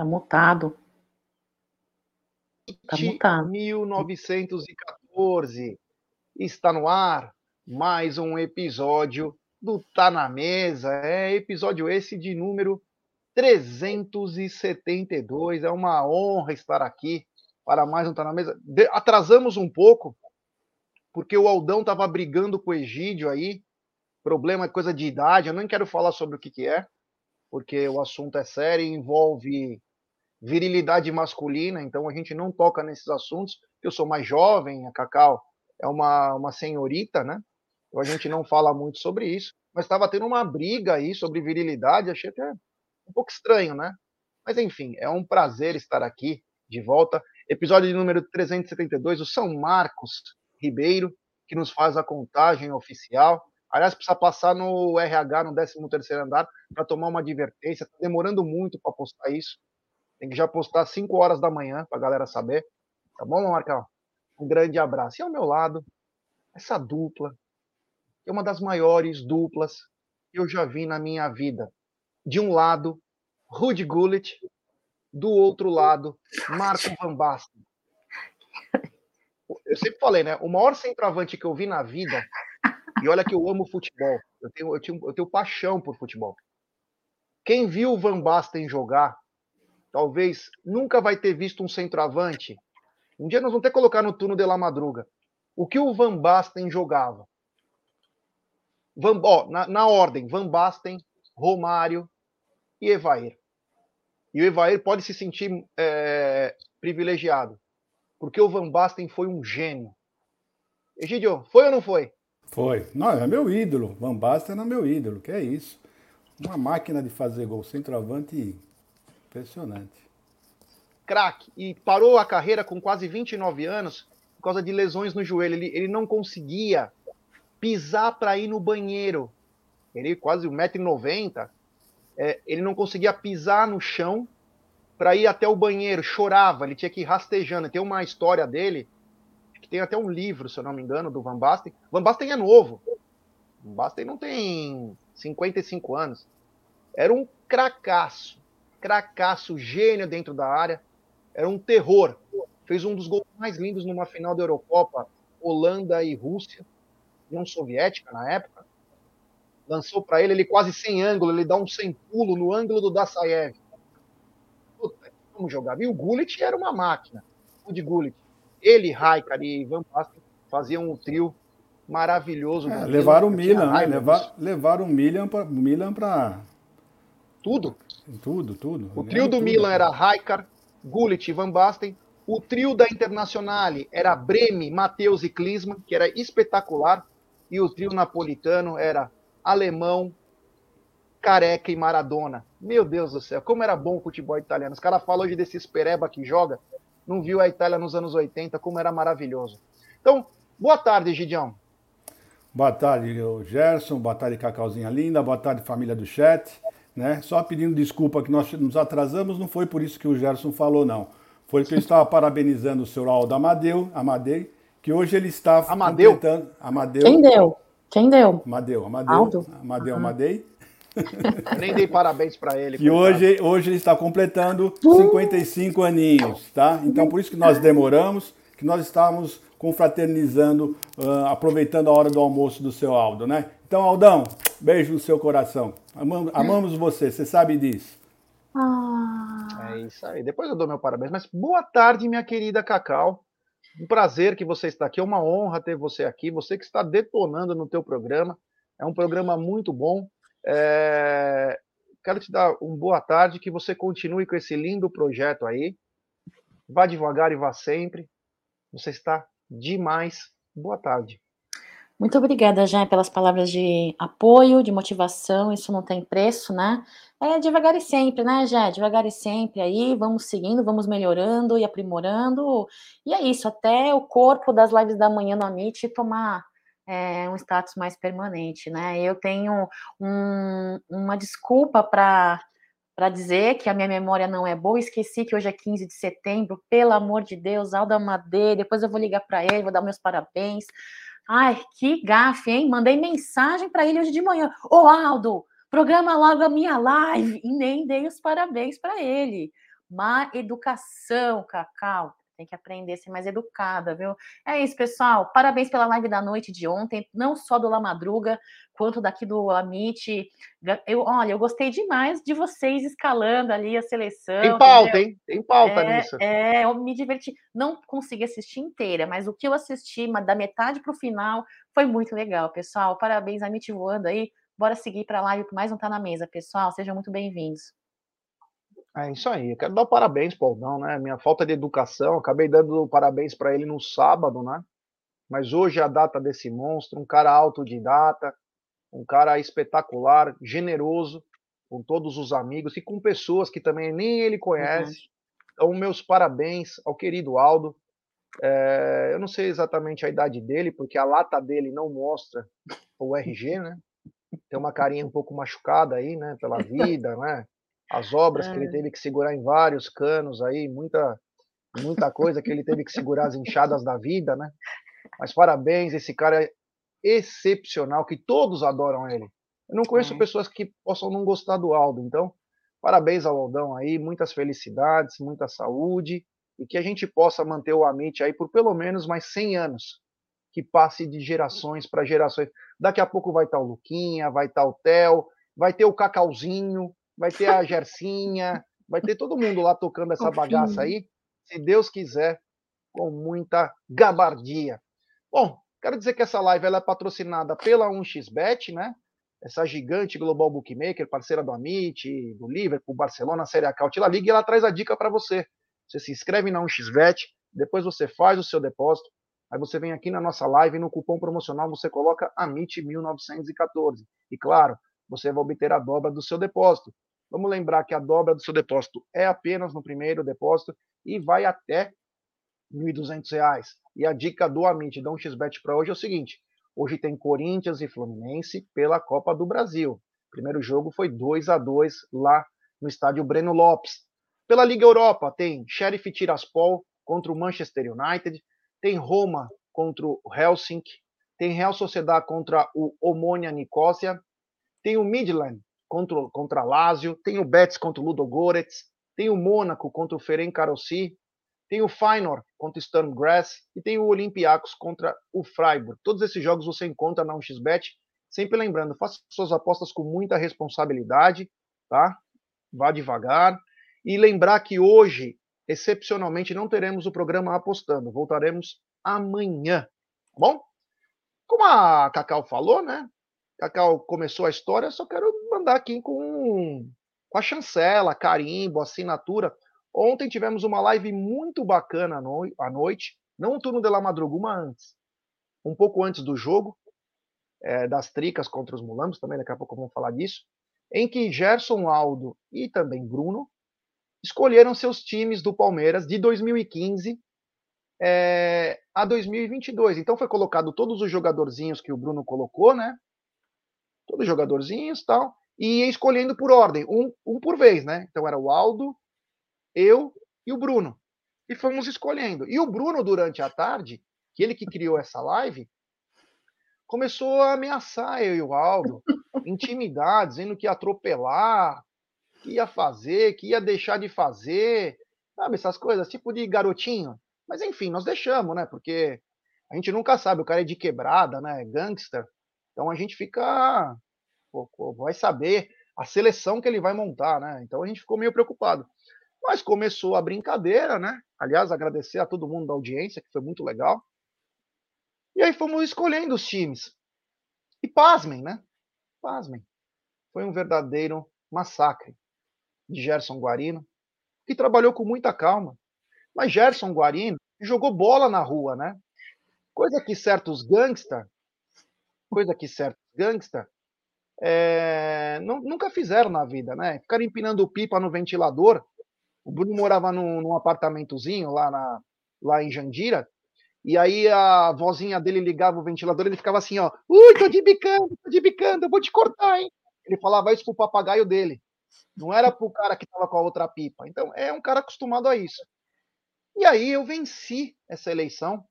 Tá mutado. Tá mutado. 1914. Está no ar mais um episódio do Tá na Mesa. É episódio esse de número 372. É uma honra estar aqui para mais um Tá na Mesa. De atrasamos um pouco, porque o Aldão estava brigando com o Egídio aí. Problema é coisa de idade. Eu nem quero falar sobre o que, que é, porque o assunto é sério e envolve virilidade masculina, então a gente não toca nesses assuntos. Eu sou mais jovem, a Cacau é uma, uma senhorita, né? Então a gente não fala muito sobre isso, mas estava tendo uma briga aí sobre virilidade, achei até um pouco estranho, né? Mas enfim, é um prazer estar aqui de volta. Episódio de número 372, o São Marcos Ribeiro, que nos faz a contagem oficial. Aliás, precisa passar no RH, no 13º andar, para tomar uma advertência. Está demorando muito para postar isso. Tem que já postar 5 horas da manhã para a galera saber. Tá bom, Marcão? Um grande abraço. E ao meu lado, essa dupla, que é uma das maiores duplas que eu já vi na minha vida. De um lado, Rudy Gullit, do outro lado, Marco Van Basten. Eu sempre falei, né? O maior centroavante que eu vi na vida, e olha que eu amo futebol, eu tenho, eu tenho, eu tenho paixão por futebol. Quem viu o Van Basten jogar talvez nunca vai ter visto um centroavante. Um dia nós vamos ter que colocar no turno de La Madruga. O que o Van Basten jogava? Van, ó, na, na ordem, Van Basten, Romário e Evair. E o Evair pode se sentir é, privilegiado, porque o Van Basten foi um gênio. Egidio, foi ou não foi? Foi. Não, é meu ídolo. Van Basten é meu ídolo, que é isso. Uma máquina de fazer gol, centroavante Impressionante. Crack. E parou a carreira com quase 29 anos por causa de lesões no joelho. Ele, ele não conseguia pisar para ir no banheiro. Ele quase 1,90m. É, ele não conseguia pisar no chão para ir até o banheiro. Chorava, ele tinha que ir rastejando. Tem uma história dele, que tem até um livro, se eu não me engano, do Van Basten. Van Basten é novo. Van Basten não tem 55 anos. Era um cracaço cracaço, gênio dentro da área, era um terror. Fez um dos gols mais lindos numa final da Eurocopa, Holanda e Rússia, União Soviética na época. Lançou para ele, ele quase sem ângulo, ele dá um sem pulo no ângulo do Dassaev. Puta, como jogava. E o Gullit era uma máquina. O de Gullit. Ele, Raikar e Van Basten faziam um trio maravilhoso. É, levaram o Milan, né? Levar, levaram o Milan para tudo. Tudo, tudo. O trio do tudo. Milan era Raikar, Gullit e Van Basten. O trio da Internazionale era Breme, Matheus e Klinsmann, que era espetacular. E o trio napolitano era Alemão, Careca e Maradona. Meu Deus do céu, como era bom o futebol italiano. Os caras falam hoje desse Spereba que joga, não viu a Itália nos anos 80, como era maravilhoso. Então, boa tarde, Gidião. Boa tarde, Gerson. Boa tarde, Cacauzinha Linda. Boa tarde, família do chat. Né? Só pedindo desculpa que nós nos atrasamos, não foi por isso que o Gerson falou, não. Foi que eu estava parabenizando o senhor Aldo Amadeu, Amadei, que hoje ele está Amadeu? completando... Amadeu. Quem deu? Quem deu? Amadeu, Amadeu. Aldo? Amadeu, uhum. Amadei. Nem dei parabéns para ele. Que hoje, hoje ele está completando 55 aninhos, tá? Então por isso que nós demoramos, que nós estávamos confraternizando, uh, aproveitando a hora do almoço do seu Aldo, né? Então, Aldão, beijo no seu coração. Amamos, amamos você, você sabe disso. Ah. É isso aí. Depois eu dou meu parabéns. Mas boa tarde, minha querida Cacau. Um prazer que você está aqui. É uma honra ter você aqui. Você que está detonando no teu programa. É um programa muito bom. É... Quero te dar um boa tarde, que você continue com esse lindo projeto aí. Vá devagar e vá sempre. Você está demais. Boa tarde. Muito obrigada, Jean, pelas palavras de apoio, de motivação, isso não tem preço, né? É devagar e sempre, né, Jean? Devagar e sempre aí, vamos seguindo, vamos melhorando e aprimorando. E é isso, até o corpo das lives da manhã no Amit tomar é, um status mais permanente, né? Eu tenho um, uma desculpa para para dizer que a minha memória não é boa, esqueci que hoje é 15 de setembro, pelo amor de Deus, Alda Madeira, depois eu vou ligar para ele, vou dar meus parabéns, Ai, que gafe, hein? Mandei mensagem para ele hoje de manhã. Ô, Aldo, programa logo a minha live. E nem dei os parabéns para ele. má educação, Cacau. Tem que aprender a ser mais educada, viu? É isso, pessoal. Parabéns pela live da noite de ontem, não só do La Madruga, quanto daqui do Amit. Eu, olha, eu gostei demais de vocês escalando ali a seleção. Tem pauta, entendeu? hein? Tem pauta é, nisso. É, eu me diverti. Não consegui assistir inteira, mas o que eu assisti, da metade para o final, foi muito legal, pessoal. Parabéns, Amit voando aí. Bora seguir para a live, mais um Tá na Mesa, pessoal. Sejam muito bem-vindos. É isso aí. Eu quero dar parabéns para o Aldão, né? Minha falta de educação, acabei dando parabéns para ele no sábado, né? Mas hoje é a data desse monstro, um cara autodidata, um cara espetacular, generoso com todos os amigos e com pessoas que também nem ele conhece. Uhum. Então, meus parabéns ao querido Aldo. É, eu não sei exatamente a idade dele, porque a lata dele não mostra o RG, né? Tem uma carinha um pouco machucada aí, né? Pela vida, né? As obras é. que ele é. teve que segurar em vários canos aí, muita, muita coisa que ele teve que segurar as enxadas da vida, né? Mas parabéns, esse cara é excepcional, que todos adoram ele. Eu não conheço pessoas que possam não gostar do Aldo, então parabéns ao Aldão aí, muitas felicidades, muita saúde e que a gente possa manter o Amit aí por pelo menos mais 100 anos, que passe de gerações para gerações. Daqui a pouco vai estar o Luquinha, vai estar o Theo, vai ter o Cacauzinho, vai ter a Gercinha, vai ter todo mundo lá tocando essa bagaça aí, se Deus quiser, com muita gabardia. Bom, quero dizer que essa live ela é patrocinada pela 1xBet, né? Essa gigante global bookmaker, parceira do Amit, do Liverpool, Barcelona, Série A, Cautila Liga, e ela traz a dica para você. Você se inscreve na 1xBet, depois você faz o seu depósito, aí você vem aqui na nossa live e no cupom promocional você coloca AMIT1914. E claro, você vai obter a dobra do seu depósito. Vamos lembrar que a dobra do seu depósito é apenas no primeiro depósito e vai até R$ 1.200. E a dica do Amit da 1xBet para hoje é o seguinte: hoje tem Corinthians e Fluminense pela Copa do Brasil. O primeiro jogo foi 2 a 2 lá no estádio Breno Lopes. Pela Liga Europa tem Sheriff Tiraspol contra o Manchester United, tem Roma contra o Helsinki, tem Real Sociedad contra o Omonia Nicosia, tem o Midland contra, contra Lazio, tem o Betis contra o Ludo Goretz, tem o Mônaco contra o Ferenc Karossi, tem o Feyenoord contra o Sturm Graz e tem o Olympiacos contra o Freiburg. Todos esses jogos você encontra na 1xBet. Sempre lembrando, faça suas apostas com muita responsabilidade, tá? Vá devagar. E lembrar que hoje, excepcionalmente, não teremos o programa apostando. Voltaremos amanhã, tá bom? Como a Cacau falou, né? Cacau começou a história, só quero mandar aqui com, com a chancela, carimbo, assinatura. Ontem tivemos uma live muito bacana à noite, não o turno de la madruga, uma antes, um pouco antes do jogo, é, das tricas contra os mulambos, também daqui a pouco vamos falar disso, em que Gerson Aldo e também Bruno escolheram seus times do Palmeiras de 2015 é, a 2022. Então foi colocado todos os jogadorzinhos que o Bruno colocou, né? Todos jogadorzinhos tal, e ia escolhendo por ordem, um, um por vez, né? Então era o Aldo, eu e o Bruno. E fomos escolhendo. E o Bruno, durante a tarde, que ele que criou essa live, começou a ameaçar eu e o Aldo, intimidar, dizendo que ia atropelar, que ia fazer, que ia deixar de fazer, sabe, essas coisas, tipo de garotinho. Mas enfim, nós deixamos, né? Porque a gente nunca sabe, o cara é de quebrada, né? Gangster. Então a gente fica. Vai saber a seleção que ele vai montar, né? Então a gente ficou meio preocupado. Mas começou a brincadeira, né? Aliás, agradecer a todo mundo da audiência, que foi muito legal. E aí fomos escolhendo os times. E pasmem, né? Pasmem. Foi um verdadeiro massacre de Gerson Guarino, que trabalhou com muita calma. Mas Gerson Guarino jogou bola na rua, né? Coisa que certos gangsters coisa que certos gangsta é, não, nunca fizeram na vida, né? Ficaram empinando pipa no ventilador. O Bruno morava num, num apartamentozinho lá, na, lá em Jandira, e aí a vozinha dele ligava o ventilador, ele ficava assim, ó, ui, tô de bicando, tô de bicando, eu vou te cortar, hein? Ele falava isso pro papagaio dele. Não era pro cara que tava com a outra pipa. Então, é um cara acostumado a isso. E aí eu venci essa eleição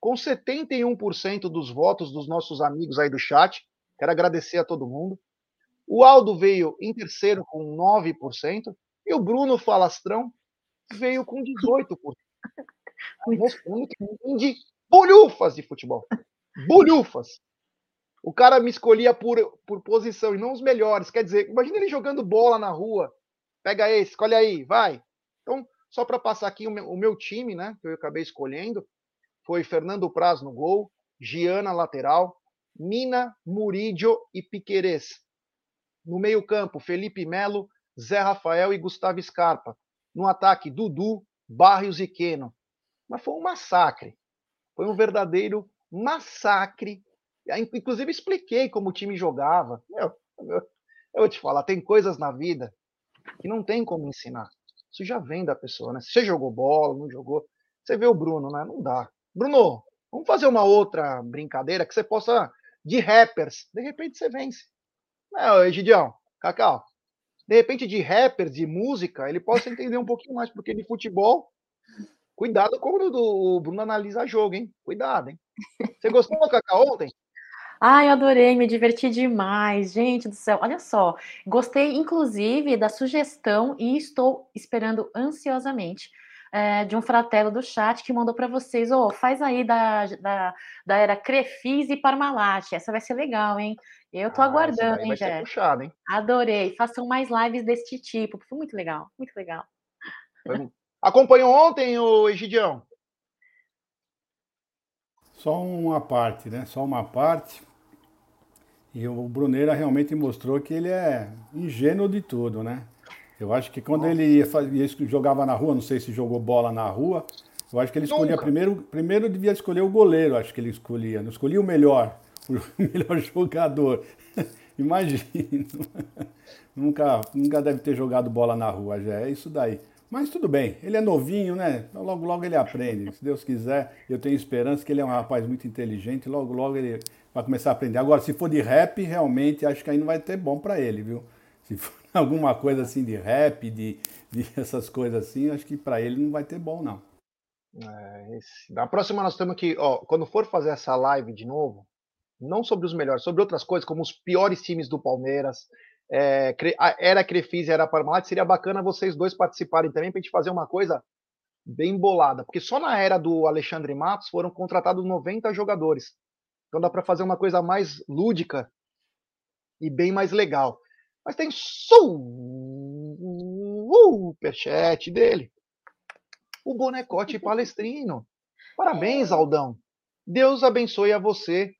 com 71% dos votos dos nossos amigos aí do chat. Quero agradecer a todo mundo. O Aldo veio em terceiro com 9%. E o Bruno Falastrão veio com 18%. Mostrando que entende bolhufas de futebol. Bolhufas. O cara me escolhia por, por posição e não os melhores. Quer dizer, imagina ele jogando bola na rua. Pega esse, escolhe aí, vai. Então, só para passar aqui o meu, o meu, time, né, que eu acabei escolhendo, foi Fernando Praz no gol, Giana lateral, Mina, Murídio e Piquerez. No meio-campo, Felipe Melo, Zé Rafael e Gustavo Scarpa. No ataque, Dudu, Barrios e Queno. Mas foi um massacre. Foi um verdadeiro massacre. Inclusive, expliquei como o time jogava. Meu, eu vou te falar, tem coisas na vida que não tem como ensinar. Isso já vem da pessoa, né? Você jogou bola, não jogou. Você vê o Bruno, né? Não dá. Bruno, vamos fazer uma outra brincadeira que você possa de rappers. De repente você vence. Não, Egidião, Cacau. De repente, de rappers, de música, ele possa entender um pouquinho mais, porque de futebol, cuidado como o Bruno analisa jogo, hein? Cuidado, hein? Você gostou Cacau ontem? Ai, eu adorei, me diverti demais, gente do céu. Olha só, gostei inclusive da sugestão e estou esperando ansiosamente é, de um fratelo do chat que mandou para vocês, ô, oh, faz aí da, da, da era Crefis e Parmalat, essa vai ser legal, hein? Eu tô ah, aguardando, hein, Jé? hein? Adorei, façam mais lives deste tipo, foi muito legal, muito legal. Acompanhou ontem o Egidião? Só uma parte, né? Só uma parte. E o Bruneira realmente mostrou que ele é ingênuo de tudo, né? Eu acho que quando ele ia, ia, jogava na rua, não sei se jogou bola na rua, eu acho que ele escolhia Nunca. primeiro, primeiro devia escolher o goleiro, acho que ele escolhia, não escolhia o melhor, o melhor jogador. Imagina. nunca, nunca deve ter jogado bola na rua, já é isso daí. Mas tudo bem, ele é novinho, né? Logo, logo ele aprende. Se Deus quiser, eu tenho esperança que ele é um rapaz muito inteligente, logo, logo ele vai começar a aprender. Agora, se for de rap, realmente acho que aí não vai ter bom para ele, viu? Se for alguma coisa assim de rap, de, de essas coisas assim, acho que para ele não vai ter bom, não. É, próxima nós temos que, ó, quando for fazer essa live de novo, não sobre os melhores, sobre outras coisas, como os piores times do Palmeiras, é, era Crefisa e era Parmalat, seria bacana vocês dois participarem também para a gente fazer uma coisa bem bolada, porque só na era do Alexandre Matos foram contratados 90 jogadores. Então dá para fazer uma coisa mais lúdica e bem mais legal. Mas tem superchat dele. O bonecote palestrino. Parabéns, Aldão. Deus abençoe a você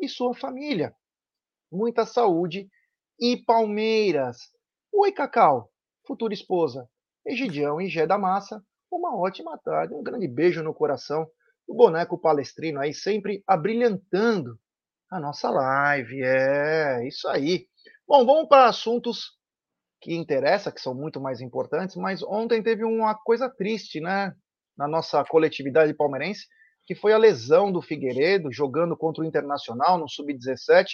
e sua família. Muita saúde e Palmeiras. Oi, Cacau, futura esposa. Egidião e Gé da Massa. Uma ótima tarde. Um grande beijo no coração. O boneco palestrino aí sempre abrilhantando a nossa live. É, isso aí. Bom, vamos para assuntos que interessam, que são muito mais importantes, mas ontem teve uma coisa triste, né, na nossa coletividade palmeirense, que foi a lesão do Figueiredo jogando contra o Internacional no sub-17.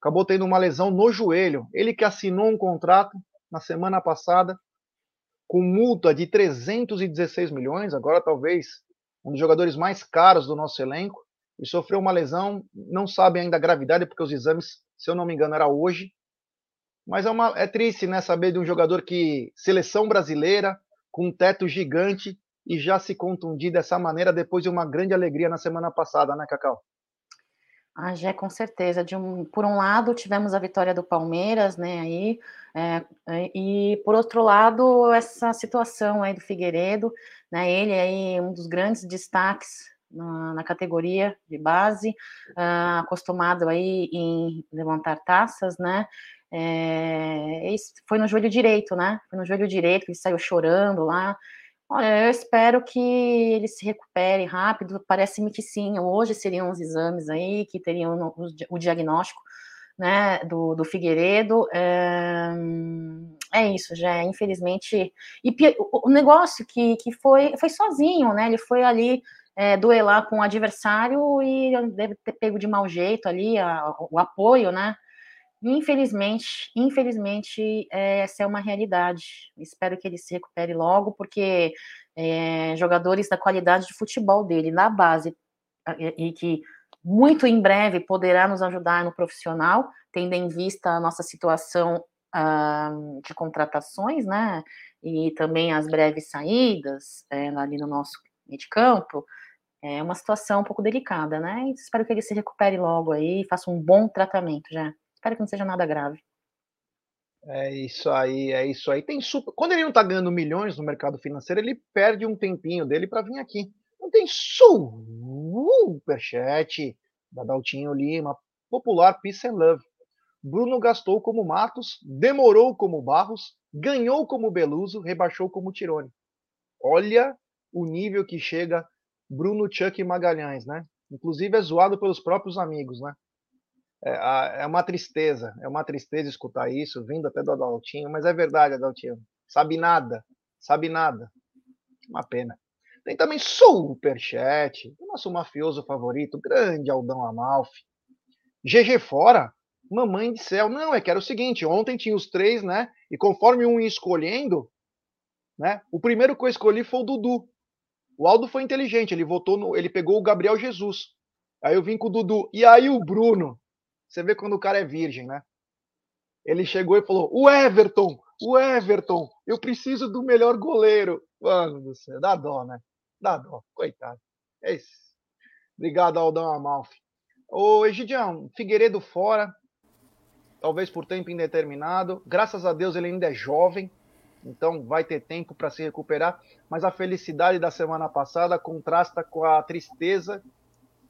Acabou tendo uma lesão no joelho. Ele que assinou um contrato na semana passada com multa de 316 milhões, agora talvez um dos jogadores mais caros do nosso elenco, e sofreu uma lesão, não sabe ainda a gravidade, porque os exames, se eu não me engano, era hoje, mas é, uma, é triste, né, saber de um jogador que seleção brasileira com um teto gigante e já se contundir dessa maneira depois de uma grande alegria na semana passada, né, Cacau? Ah, já com certeza. Um, por um lado, tivemos a vitória do Palmeiras, né, aí, é, é, e por outro lado, essa situação aí do Figueiredo, né, ele aí um dos grandes destaques na, na categoria de base, uh, acostumado aí em levantar taças, né, é, foi no joelho direito, né? Foi no joelho direito que ele saiu chorando lá. Olha, eu espero que ele se recupere rápido. Parece-me que sim. Hoje seriam os exames aí que teriam o, diagnóstico, né, do, do Figueiredo. É, é isso, já. Infelizmente, e o, o negócio que, que foi foi sozinho, né? Ele foi ali é, duelar com o adversário e deve ter pego de mau jeito ali a, o apoio, né? Infelizmente, infelizmente, essa é uma realidade. Espero que ele se recupere logo, porque é, jogadores da qualidade de futebol dele na base e que muito em breve poderá nos ajudar no profissional, tendo em vista a nossa situação uh, de contratações, né? e também as breves saídas é, ali no nosso meio de campo, é uma situação um pouco delicada, né? Espero que ele se recupere logo aí e faça um bom tratamento já. Espero que não seja nada grave. É isso aí, é isso aí. Tem super... Quando ele não tá ganhando milhões no mercado financeiro, ele perde um tempinho dele para vir aqui. Não tem superchat da Daltinho Lima, popular Peace and Love. Bruno gastou como Matos, demorou como Barros, ganhou como Beluso, rebaixou como Tirone. Olha o nível que chega Bruno Chuck Magalhães, né? Inclusive é zoado pelos próprios amigos, né? É, é uma tristeza, é uma tristeza escutar isso, vindo até do Adaltinho, mas é verdade, Adaltinho. Sabe nada, sabe nada. Uma pena. Tem também Superchat, o nosso mafioso favorito, grande Aldão Amalfi. GG fora, mamãe de céu. Não, é que era o seguinte, ontem tinha os três, né? E conforme um ia escolhendo, né? O primeiro que eu escolhi foi o Dudu. O Aldo foi inteligente, ele votou no, ele pegou o Gabriel Jesus. Aí eu vim com o Dudu. E aí o Bruno. Você vê quando o cara é virgem, né? Ele chegou e falou: "O Everton, o Everton, eu preciso do melhor goleiro". Mano do céu, dá dó, né? Dá dó, coitado. É isso. Obrigado, Aldão Amalfi. Ô, Egidião, Figueiredo fora, talvez por tempo indeterminado. Graças a Deus ele ainda é jovem, então vai ter tempo para se recuperar. Mas a felicidade da semana passada contrasta com a tristeza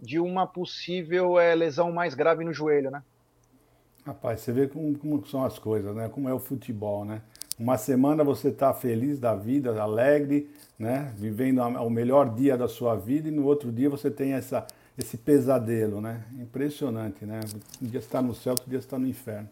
de uma possível é, lesão mais grave no joelho, né? Rapaz, você vê como, como, são as coisas, né? Como é o futebol, né? Uma semana você está feliz da vida, alegre, né? Vivendo o melhor dia da sua vida e no outro dia você tem essa, esse pesadelo, né? Impressionante, né? Um dia está no céu, outro dia está no inferno.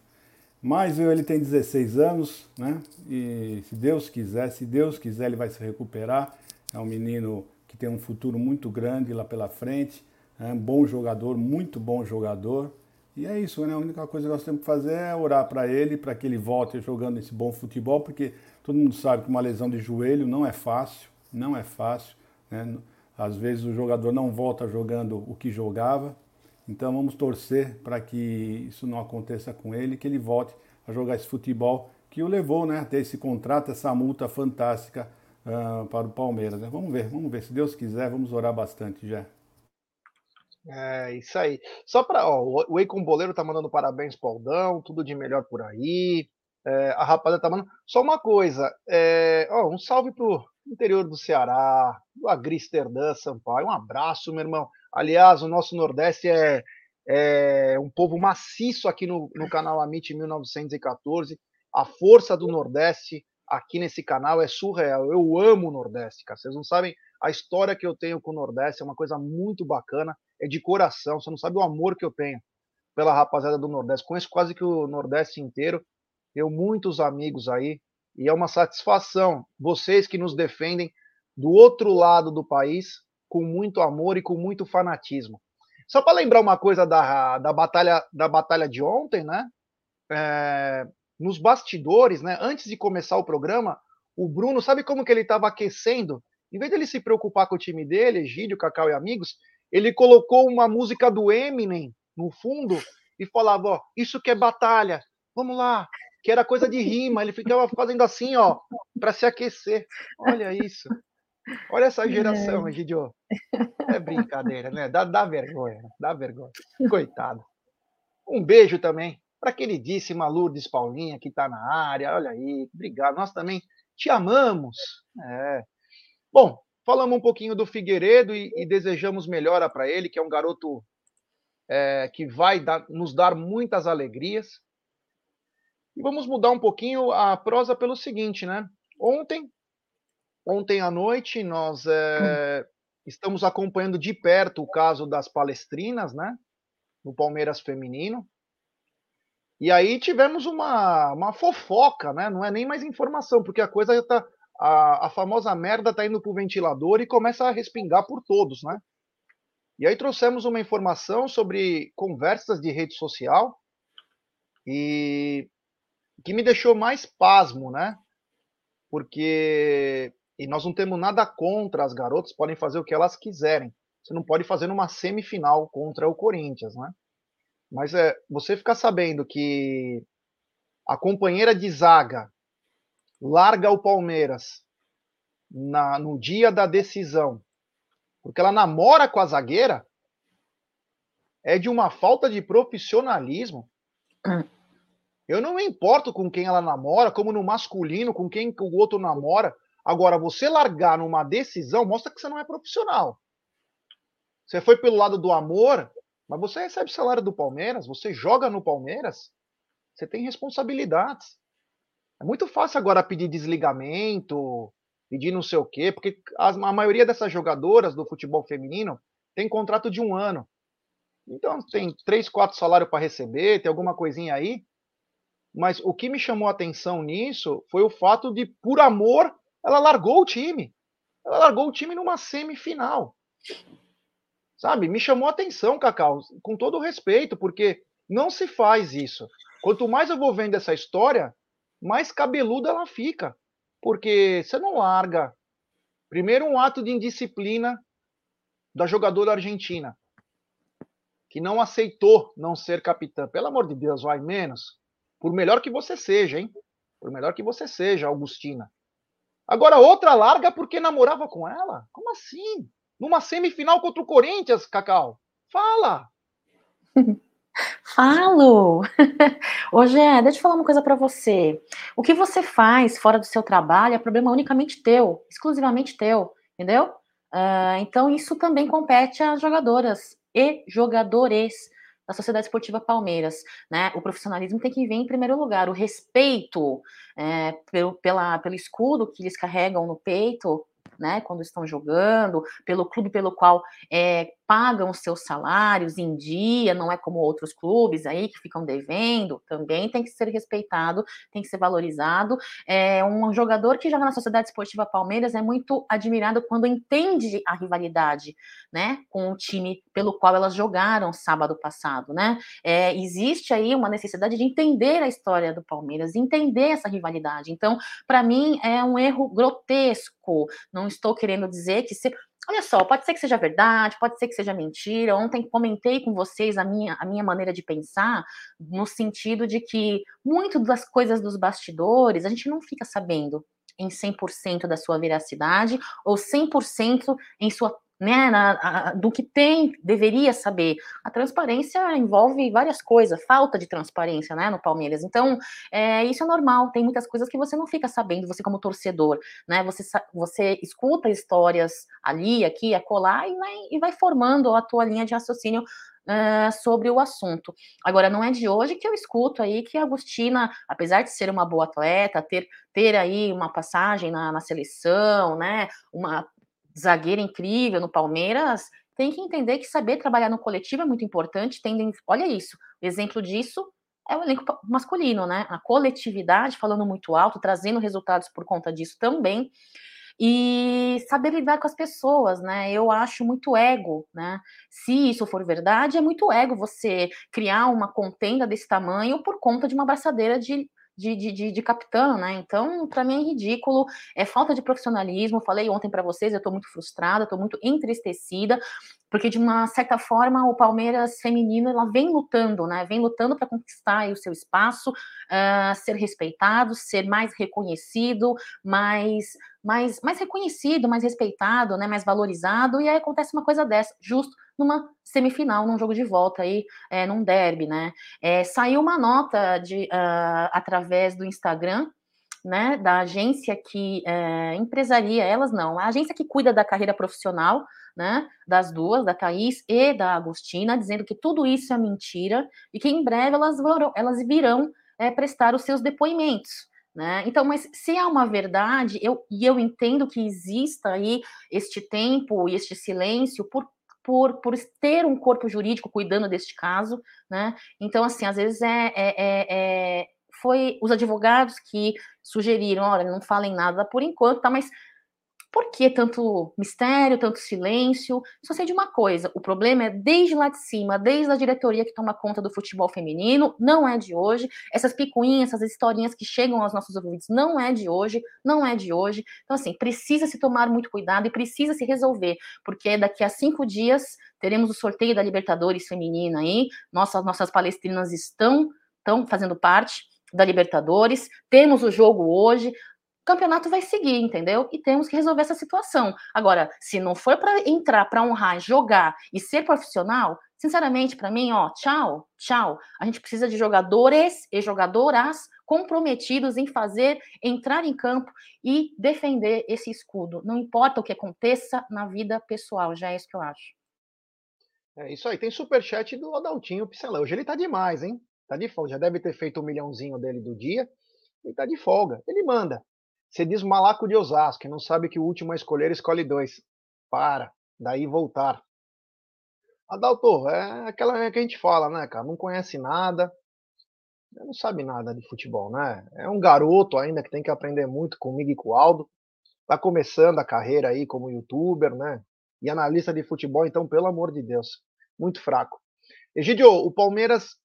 Mas ele tem 16 anos, né? E se Deus quiser, se Deus quiser, ele vai se recuperar. É um menino que tem um futuro muito grande lá pela frente. É um bom jogador, muito bom jogador. E é isso, né? A única coisa que nós temos que fazer é orar para ele, para que ele volte jogando esse bom futebol, porque todo mundo sabe que uma lesão de joelho não é fácil, não é fácil. Né? Às vezes o jogador não volta jogando o que jogava. Então vamos torcer para que isso não aconteça com ele, que ele volte a jogar esse futebol que o levou né, a ter esse contrato, essa multa fantástica uh, para o Palmeiras. Né? Vamos ver, vamos ver. Se Deus quiser, vamos orar bastante já. É, isso aí. Só para. O Eikon Boleiro tá mandando parabéns pro Aldão, tudo de melhor por aí. É, a rapaziada tá mandando. Só uma coisa. É, ó, um salve pro interior do Ceará, do Agristerdã, Sampaio. Um abraço, meu irmão. Aliás, o nosso Nordeste é, é um povo maciço aqui no, no canal Amit 1914. A força do Nordeste aqui nesse canal é surreal. Eu amo o Nordeste, cara. Vocês não sabem a história que eu tenho com o Nordeste, é uma coisa muito bacana, é de coração. Você não sabe o amor que eu tenho pela rapaziada do Nordeste. Conheço quase que o Nordeste inteiro. Tenho muitos amigos aí e é uma satisfação vocês que nos defendem do outro lado do país com muito amor e com muito fanatismo. Só para lembrar uma coisa da, da batalha da batalha de ontem, né? É, nos bastidores, né? Antes de começar o programa, o Bruno, sabe como que ele estava aquecendo? Em vez dele se preocupar com o time dele, Egídio, Cacau e amigos, ele colocou uma música do Eminem no fundo e falava, ó, isso que é batalha, vamos lá, que era coisa de rima, ele ficava fazendo assim, ó, para se aquecer. Olha isso. Olha essa geração, é. É brincadeira, né? Dá, dá vergonha, dá vergonha. Coitado. Um beijo também para queridíssima Lourdes Paulinha, que está na área. Olha aí, obrigado. Nós também te amamos. É. Bom, falamos um pouquinho do Figueiredo e, e desejamos melhora para ele, que é um garoto é, que vai dar, nos dar muitas alegrias. E vamos mudar um pouquinho a prosa pelo seguinte, né? Ontem, ontem à noite, nós é, estamos acompanhando de perto o caso das palestrinas, né? No Palmeiras Feminino. E aí tivemos uma, uma fofoca, né? Não é nem mais informação, porque a coisa já tá. A, a famosa merda tá indo pro ventilador e começa a respingar por todos, né? E aí trouxemos uma informação sobre conversas de rede social e que me deixou mais pasmo, né? Porque e nós não temos nada contra as garotas, podem fazer o que elas quiserem. Você não pode fazer numa semifinal contra o Corinthians, né? Mas é você ficar sabendo que a companheira de zaga larga o Palmeiras na, no dia da decisão, porque ela namora com a zagueira, é de uma falta de profissionalismo. Eu não me importo com quem ela namora, como no masculino, com quem o outro namora. Agora, você largar numa decisão mostra que você não é profissional. Você foi pelo lado do amor, mas você recebe salário do Palmeiras, você joga no Palmeiras, você tem responsabilidades. É muito fácil agora pedir desligamento, pedir não sei o quê, porque a maioria dessas jogadoras do futebol feminino tem contrato de um ano. Então tem três, quatro salários para receber, tem alguma coisinha aí. Mas o que me chamou a atenção nisso foi o fato de, por amor, ela largou o time. Ela largou o time numa semifinal. Sabe? Me chamou a atenção, Cacau, com todo respeito, porque não se faz isso. Quanto mais eu vou vendo essa história, mais cabeluda ela fica. Porque você não larga. Primeiro, um ato de indisciplina da jogadora argentina que não aceitou não ser capitã. Pelo amor de Deus, vai menos. Por melhor que você seja, hein? Por melhor que você seja, Augustina. Agora, outra larga porque namorava com ela? Como assim? Numa semifinal contra o Corinthians, Cacau? Fala! Falo! Ô, Gé, deixa eu falar uma coisa para você. O que você faz fora do seu trabalho é problema unicamente teu, exclusivamente teu, entendeu? Uh, então, isso também compete às jogadoras e jogadores da Sociedade Esportiva Palmeiras, né? O profissionalismo tem que vir em primeiro lugar, o respeito é, pelo, pela, pelo escudo que eles carregam no peito, né? Quando estão jogando, pelo clube pelo qual é, pagam os seus salários em dia, não é como outros clubes aí que ficam devendo, também tem que ser respeitado, tem que ser valorizado. É um jogador que joga na Sociedade Esportiva Palmeiras é muito admirado quando entende a rivalidade, né, com o time pelo qual elas jogaram sábado passado, né? É, existe aí uma necessidade de entender a história do Palmeiras, entender essa rivalidade. Então, para mim é um erro grotesco. Não estou querendo dizer que se Olha só, pode ser que seja verdade, pode ser que seja mentira. Ontem comentei com vocês a minha, a minha maneira de pensar, no sentido de que muito das coisas dos bastidores a gente não fica sabendo em 100% da sua veracidade ou 100% em sua né, na, a, do que tem, deveria saber. A transparência envolve várias coisas, falta de transparência, né, no Palmeiras. Então, é, isso é normal, tem muitas coisas que você não fica sabendo, você como torcedor, né, você, você escuta histórias ali, aqui, acolá, e vai, e vai formando a tua linha de raciocínio Uh, sobre o assunto. Agora, não é de hoje que eu escuto aí que a Agostina, apesar de ser uma boa atleta, ter, ter aí uma passagem na, na seleção, né, uma zagueira incrível no Palmeiras, tem que entender que saber trabalhar no coletivo é muito importante. Tendem, olha isso, exemplo disso é o elenco masculino, né? A coletividade falando muito alto, trazendo resultados por conta disso também. E saber lidar com as pessoas, né? Eu acho muito ego, né? Se isso for verdade, é muito ego você criar uma contenda desse tamanho por conta de uma abraçadeira de de, de, de, de capitã, né? Então, para mim é ridículo, é falta de profissionalismo. Falei ontem para vocês, eu estou muito frustrada, estou muito entristecida, porque de uma certa forma o Palmeiras feminino ela vem lutando, né? Vem lutando para conquistar o seu espaço, uh, ser respeitado, ser mais reconhecido, mais, mais, mais reconhecido, mais respeitado, né? Mais valorizado. E aí acontece uma coisa dessa, justo numa semifinal, num jogo de volta aí, é, num derby, né? É, saiu uma nota de, uh, através do Instagram, né, da agência que é, empresaria, elas não, a agência que cuida da carreira profissional, né, das duas, da Thaís e da Agostina, dizendo que tudo isso é mentira e que em breve elas, vão, elas virão é, prestar os seus depoimentos. Né? Então, mas se há uma verdade, eu, e eu entendo que exista aí este tempo e este silêncio por por, por ter um corpo jurídico cuidando deste caso, né? Então, assim, às vezes é, é, é, é foi os advogados que sugeriram, olha, não falem nada por enquanto, tá? Mas por que tanto mistério, tanto silêncio? Só sei de uma coisa: o problema é desde lá de cima, desde a diretoria que toma conta do futebol feminino, não é de hoje. Essas picuinhas, essas historinhas que chegam aos nossos ouvidos, não é de hoje, não é de hoje. Então, assim, precisa se tomar muito cuidado e precisa se resolver, porque daqui a cinco dias teremos o sorteio da Libertadores feminina aí. Nossas, nossas palestrinas estão, estão fazendo parte da Libertadores. Temos o jogo hoje o campeonato vai seguir, entendeu? E temos que resolver essa situação. Agora, se não for para entrar, para honrar, jogar e ser profissional, sinceramente, para mim, ó, tchau, tchau. A gente precisa de jogadores e jogadoras comprometidos em fazer, entrar em campo e defender esse escudo. Não importa o que aconteça na vida pessoal, já é isso que eu acho. É isso aí. Tem superchat do Adaltinho Picelão. Hoje ele tá demais, hein? Tá de folga. Já deve ter feito o um milhãozinho dele do dia. Ele tá de folga. Ele manda. Você diz malaco de Osasco, não sabe que o último a escolher escolhe dois. Para, daí voltar. Adalto, é aquela que a gente fala, né, cara? Não conhece nada, não sabe nada de futebol, né? É um garoto ainda que tem que aprender muito comigo e com o Aldo. Tá começando a carreira aí como youtuber, né? E analista de futebol, então, pelo amor de Deus, muito fraco. Egidio, o Palmeiras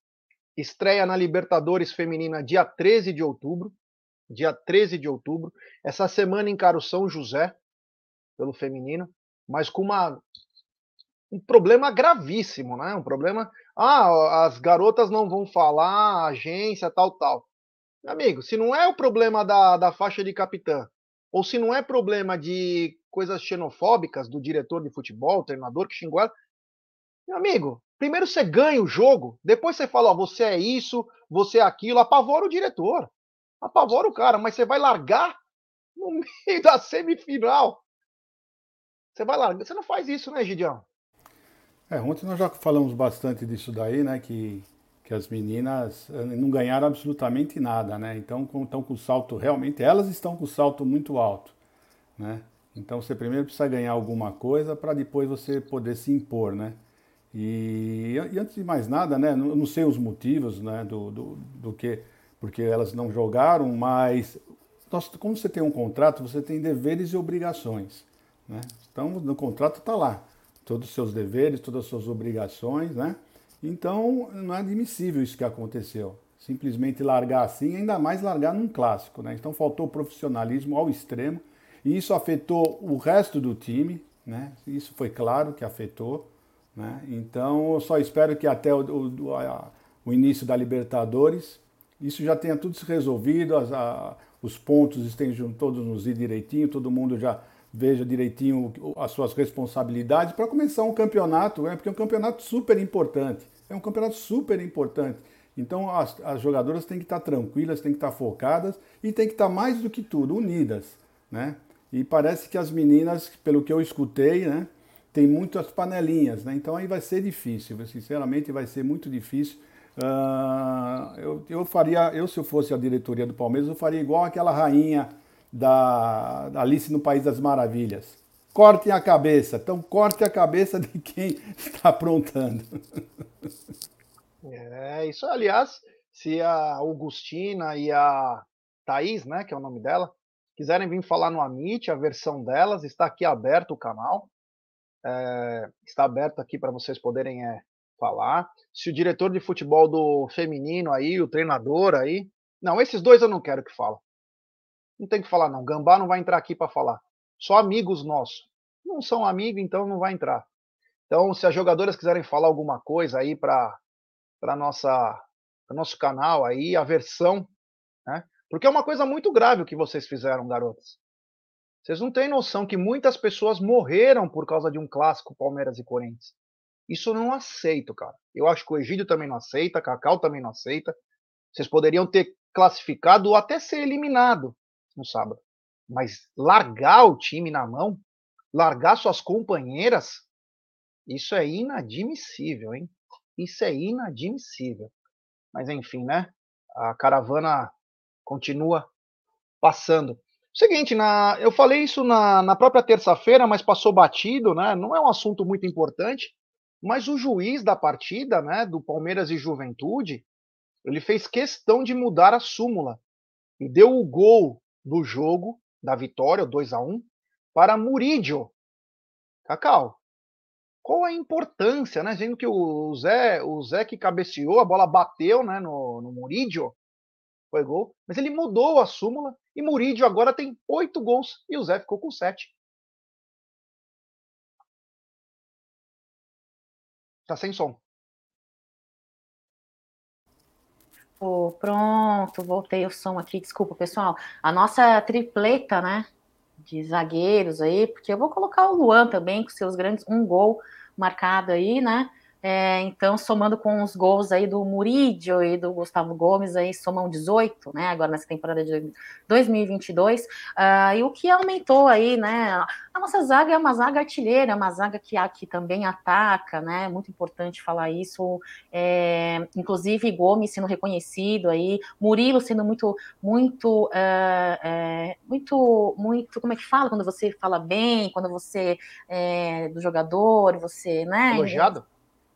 estreia na Libertadores Feminina dia 13 de outubro dia 13 de outubro. Essa semana encara o São José, pelo feminino, mas com uma, um problema gravíssimo, né? Um problema. Ah, as garotas não vão falar, agência, tal, tal. Amigo, se não é o problema da, da faixa de capitã, ou se não é problema de coisas xenofóbicas do diretor de futebol, treinador que xingou ela, meu amigo, primeiro você ganha o jogo, depois você fala, ó, você é isso, você é aquilo, apavora o diretor apavora o cara, mas você vai largar no meio da semifinal. Você vai largar. Você não faz isso, né, Gidião? É, ontem nós já falamos bastante disso daí, né? Que, que as meninas eh, não ganharam absolutamente nada, né? Então estão com o salto realmente, elas estão com o salto muito alto, né? Então você primeiro precisa ganhar alguma coisa para depois você poder se impor, né? E, e, antes de mais nada, né? Eu não sei os motivos, né? Do, do, do que porque elas não jogaram, mas nós, como você tem um contrato, você tem deveres e obrigações. Né? Então, no contrato está lá todos os seus deveres, todas as suas obrigações, né? Então, não é admissível isso que aconteceu. Simplesmente largar assim, ainda mais largar num clássico, né? Então, faltou profissionalismo ao extremo e isso afetou o resto do time, né? Isso foi claro que afetou, né? Então, eu só espero que até o, o, a, o início da Libertadores isso já tenha tudo se resolvido, as, a, os pontos estejam todos nos ir direitinho, todo mundo já veja direitinho as suas responsabilidades para começar um campeonato, né? porque é um campeonato super importante. É um campeonato super importante. Então as, as jogadoras têm que estar tranquilas, têm que estar focadas e têm que estar mais do que tudo unidas, né? E parece que as meninas, pelo que eu escutei, né, tem muitas panelinhas, né? Então aí vai ser difícil, sinceramente vai ser muito difícil Uh, eu, eu faria, eu se eu fosse a diretoria do Palmeiras, eu faria igual aquela rainha da, da Alice no País das Maravilhas. Cortem a cabeça. Então, corte a cabeça de quem está aprontando. É, isso, aliás, se a Augustina e a Thaís, né, que é o nome dela, quiserem vir falar no Amit, a versão delas, está aqui aberto o canal. É, está aberto aqui para vocês poderem é, falar. Se o diretor de futebol do feminino aí, o treinador aí. Não, esses dois eu não quero que falem. Não tem que falar, não. Gambá não vai entrar aqui para falar. Só amigos nossos. Não são amigos, então não vai entrar. Então, se as jogadoras quiserem falar alguma coisa aí para nossa nosso canal aí, a versão, né? Porque é uma coisa muito grave o que vocês fizeram, garotas. Vocês não têm noção que muitas pessoas morreram por causa de um clássico Palmeiras e Corinthians. Isso eu não aceito, cara. Eu acho que o Egídio também não aceita, Cacau também não aceita. Vocês poderiam ter classificado ou até ser eliminado no sábado. Mas largar o time na mão, largar suas companheiras, isso é inadmissível, hein? Isso é inadmissível. Mas enfim, né? A caravana continua passando. Seguinte, na, eu falei isso na, na própria terça-feira, mas passou batido, né? Não é um assunto muito importante. Mas o juiz da partida, né, do Palmeiras e Juventude, ele fez questão de mudar a súmula e deu o gol do jogo da vitória, 2 a 1 para Murídio. Cacau, qual a importância, né? Sendo que o Zé, o Zé que cabeceou, a bola bateu, né, no, no Murídio, foi gol, mas ele mudou a súmula e Murídio agora tem oito gols e o Zé ficou com sete. Tá sem som. Pronto, voltei o som aqui, desculpa, pessoal. A nossa tripleta, né, de zagueiros aí, porque eu vou colocar o Luan também, com seus grandes, um gol marcado aí, né, é, então, somando com os gols aí do Murídio e do Gustavo Gomes, aí somam 18, né? Agora nessa temporada de 2022. Uh, ah, e o que aumentou aí, né? A nossa zaga é uma zaga artilheira, uma zaga que, que também ataca, né? É muito importante falar isso. É, inclusive, Gomes sendo reconhecido aí, Murilo sendo muito, muito, uh, é, muito, muito, como é que fala? Quando você fala bem, quando você é do jogador, você, né? Elogiado?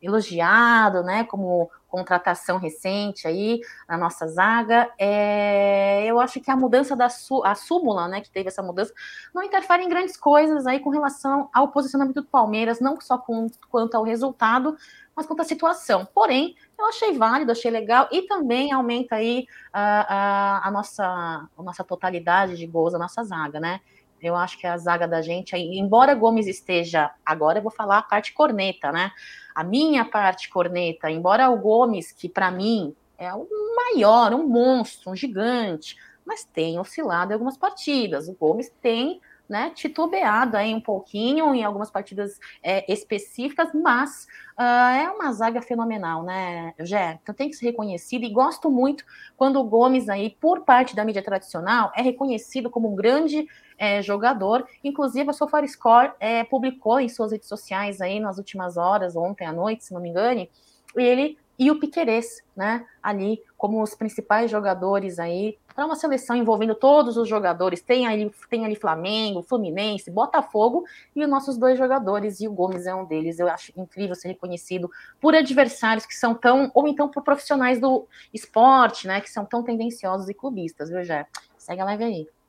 Elogiado, né, como contratação recente aí na nossa zaga. É, eu acho que a mudança da su, a súmula, né, que teve essa mudança, não interfere em grandes coisas aí com relação ao posicionamento do Palmeiras, não só com, quanto ao resultado, mas quanto à situação. Porém, eu achei válido, achei legal e também aumenta aí a, a, a nossa, a nossa totalidade de gols da nossa zaga, né? Eu acho que a zaga da gente, embora Gomes esteja, agora eu vou falar a parte corneta, né? A minha parte corneta, embora o Gomes, que para mim é um maior, um monstro, um gigante, mas tem oscilado em algumas partidas. O Gomes tem né, titubeado aí um pouquinho em algumas partidas é, específicas, mas uh, é uma zaga fenomenal, né, Jé? Então tem que ser reconhecido e gosto muito quando o Gomes aí, por parte da mídia tradicional, é reconhecido como um grande é, jogador. Inclusive, a SofaScore é, publicou em suas redes sociais aí nas últimas horas, ontem à noite, se não me engane, ele e o Piquerez, né, ali como os principais jogadores aí para uma seleção envolvendo todos os jogadores. Tem ali, tem ali Flamengo, Fluminense, Botafogo e os nossos dois jogadores, e o Gomes é um deles. Eu acho incrível ser reconhecido por adversários que são tão, ou então por profissionais do esporte, né, que são tão tendenciosos e clubistas, viu, Jé? Segue a live aí.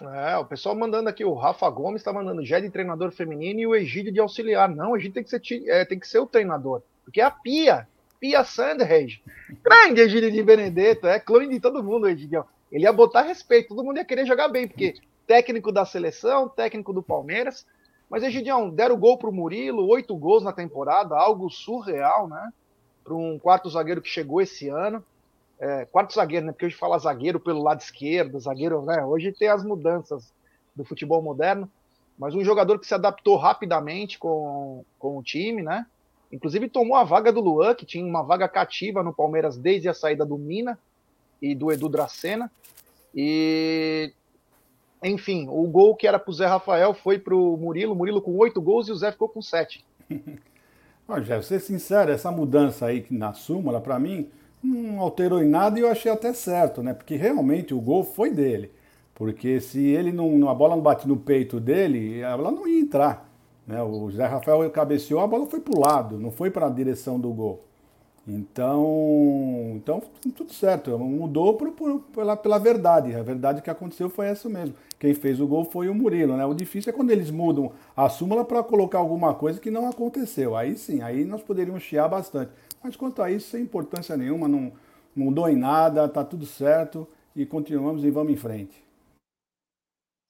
É, o pessoal mandando aqui, o Rafa Gomes está mandando Jé de treinador feminino e o Egídio de auxiliar. Não, o Egídio tem que ser, é, tem que ser o treinador, porque é a Pia Pia Sanders, grande Egídio de Benedetto, é clone de todo mundo, Egídio. Ele ia botar respeito, todo mundo ia querer jogar bem, porque técnico da seleção, técnico do Palmeiras. Mas, Egidião, deram gol pro Murilo, oito gols na temporada, algo surreal, né? Para um quarto zagueiro que chegou esse ano. É, quarto zagueiro, né? Porque hoje fala zagueiro pelo lado esquerdo, zagueiro, né? Hoje tem as mudanças do futebol moderno. Mas um jogador que se adaptou rapidamente com, com o time, né? Inclusive tomou a vaga do Luan, que tinha uma vaga cativa no Palmeiras desde a saída do Mina e do Edu Dracena. E enfim, o gol que era para o Zé Rafael foi para o Murilo, Murilo com oito gols e o Zé ficou com sete. Olha, Jé, ser sincero, essa mudança aí na súmula, para mim, não alterou em nada e eu achei até certo, né? Porque realmente o gol foi dele. Porque se ele não, a bola não bate no peito dele, ela não ia entrar. Né? O Zé Rafael cabeceou, a bola foi para o lado, não foi para a direção do gol. Então, então tudo certo, mudou por, por, pela, pela verdade. A verdade que aconteceu foi essa mesmo. Quem fez o gol foi o Murilo. Né? O difícil é quando eles mudam a súmula para colocar alguma coisa que não aconteceu. Aí sim, aí nós poderíamos chiar bastante. Mas quanto a isso, sem importância nenhuma, não mudou em nada, está tudo certo e continuamos e vamos em frente.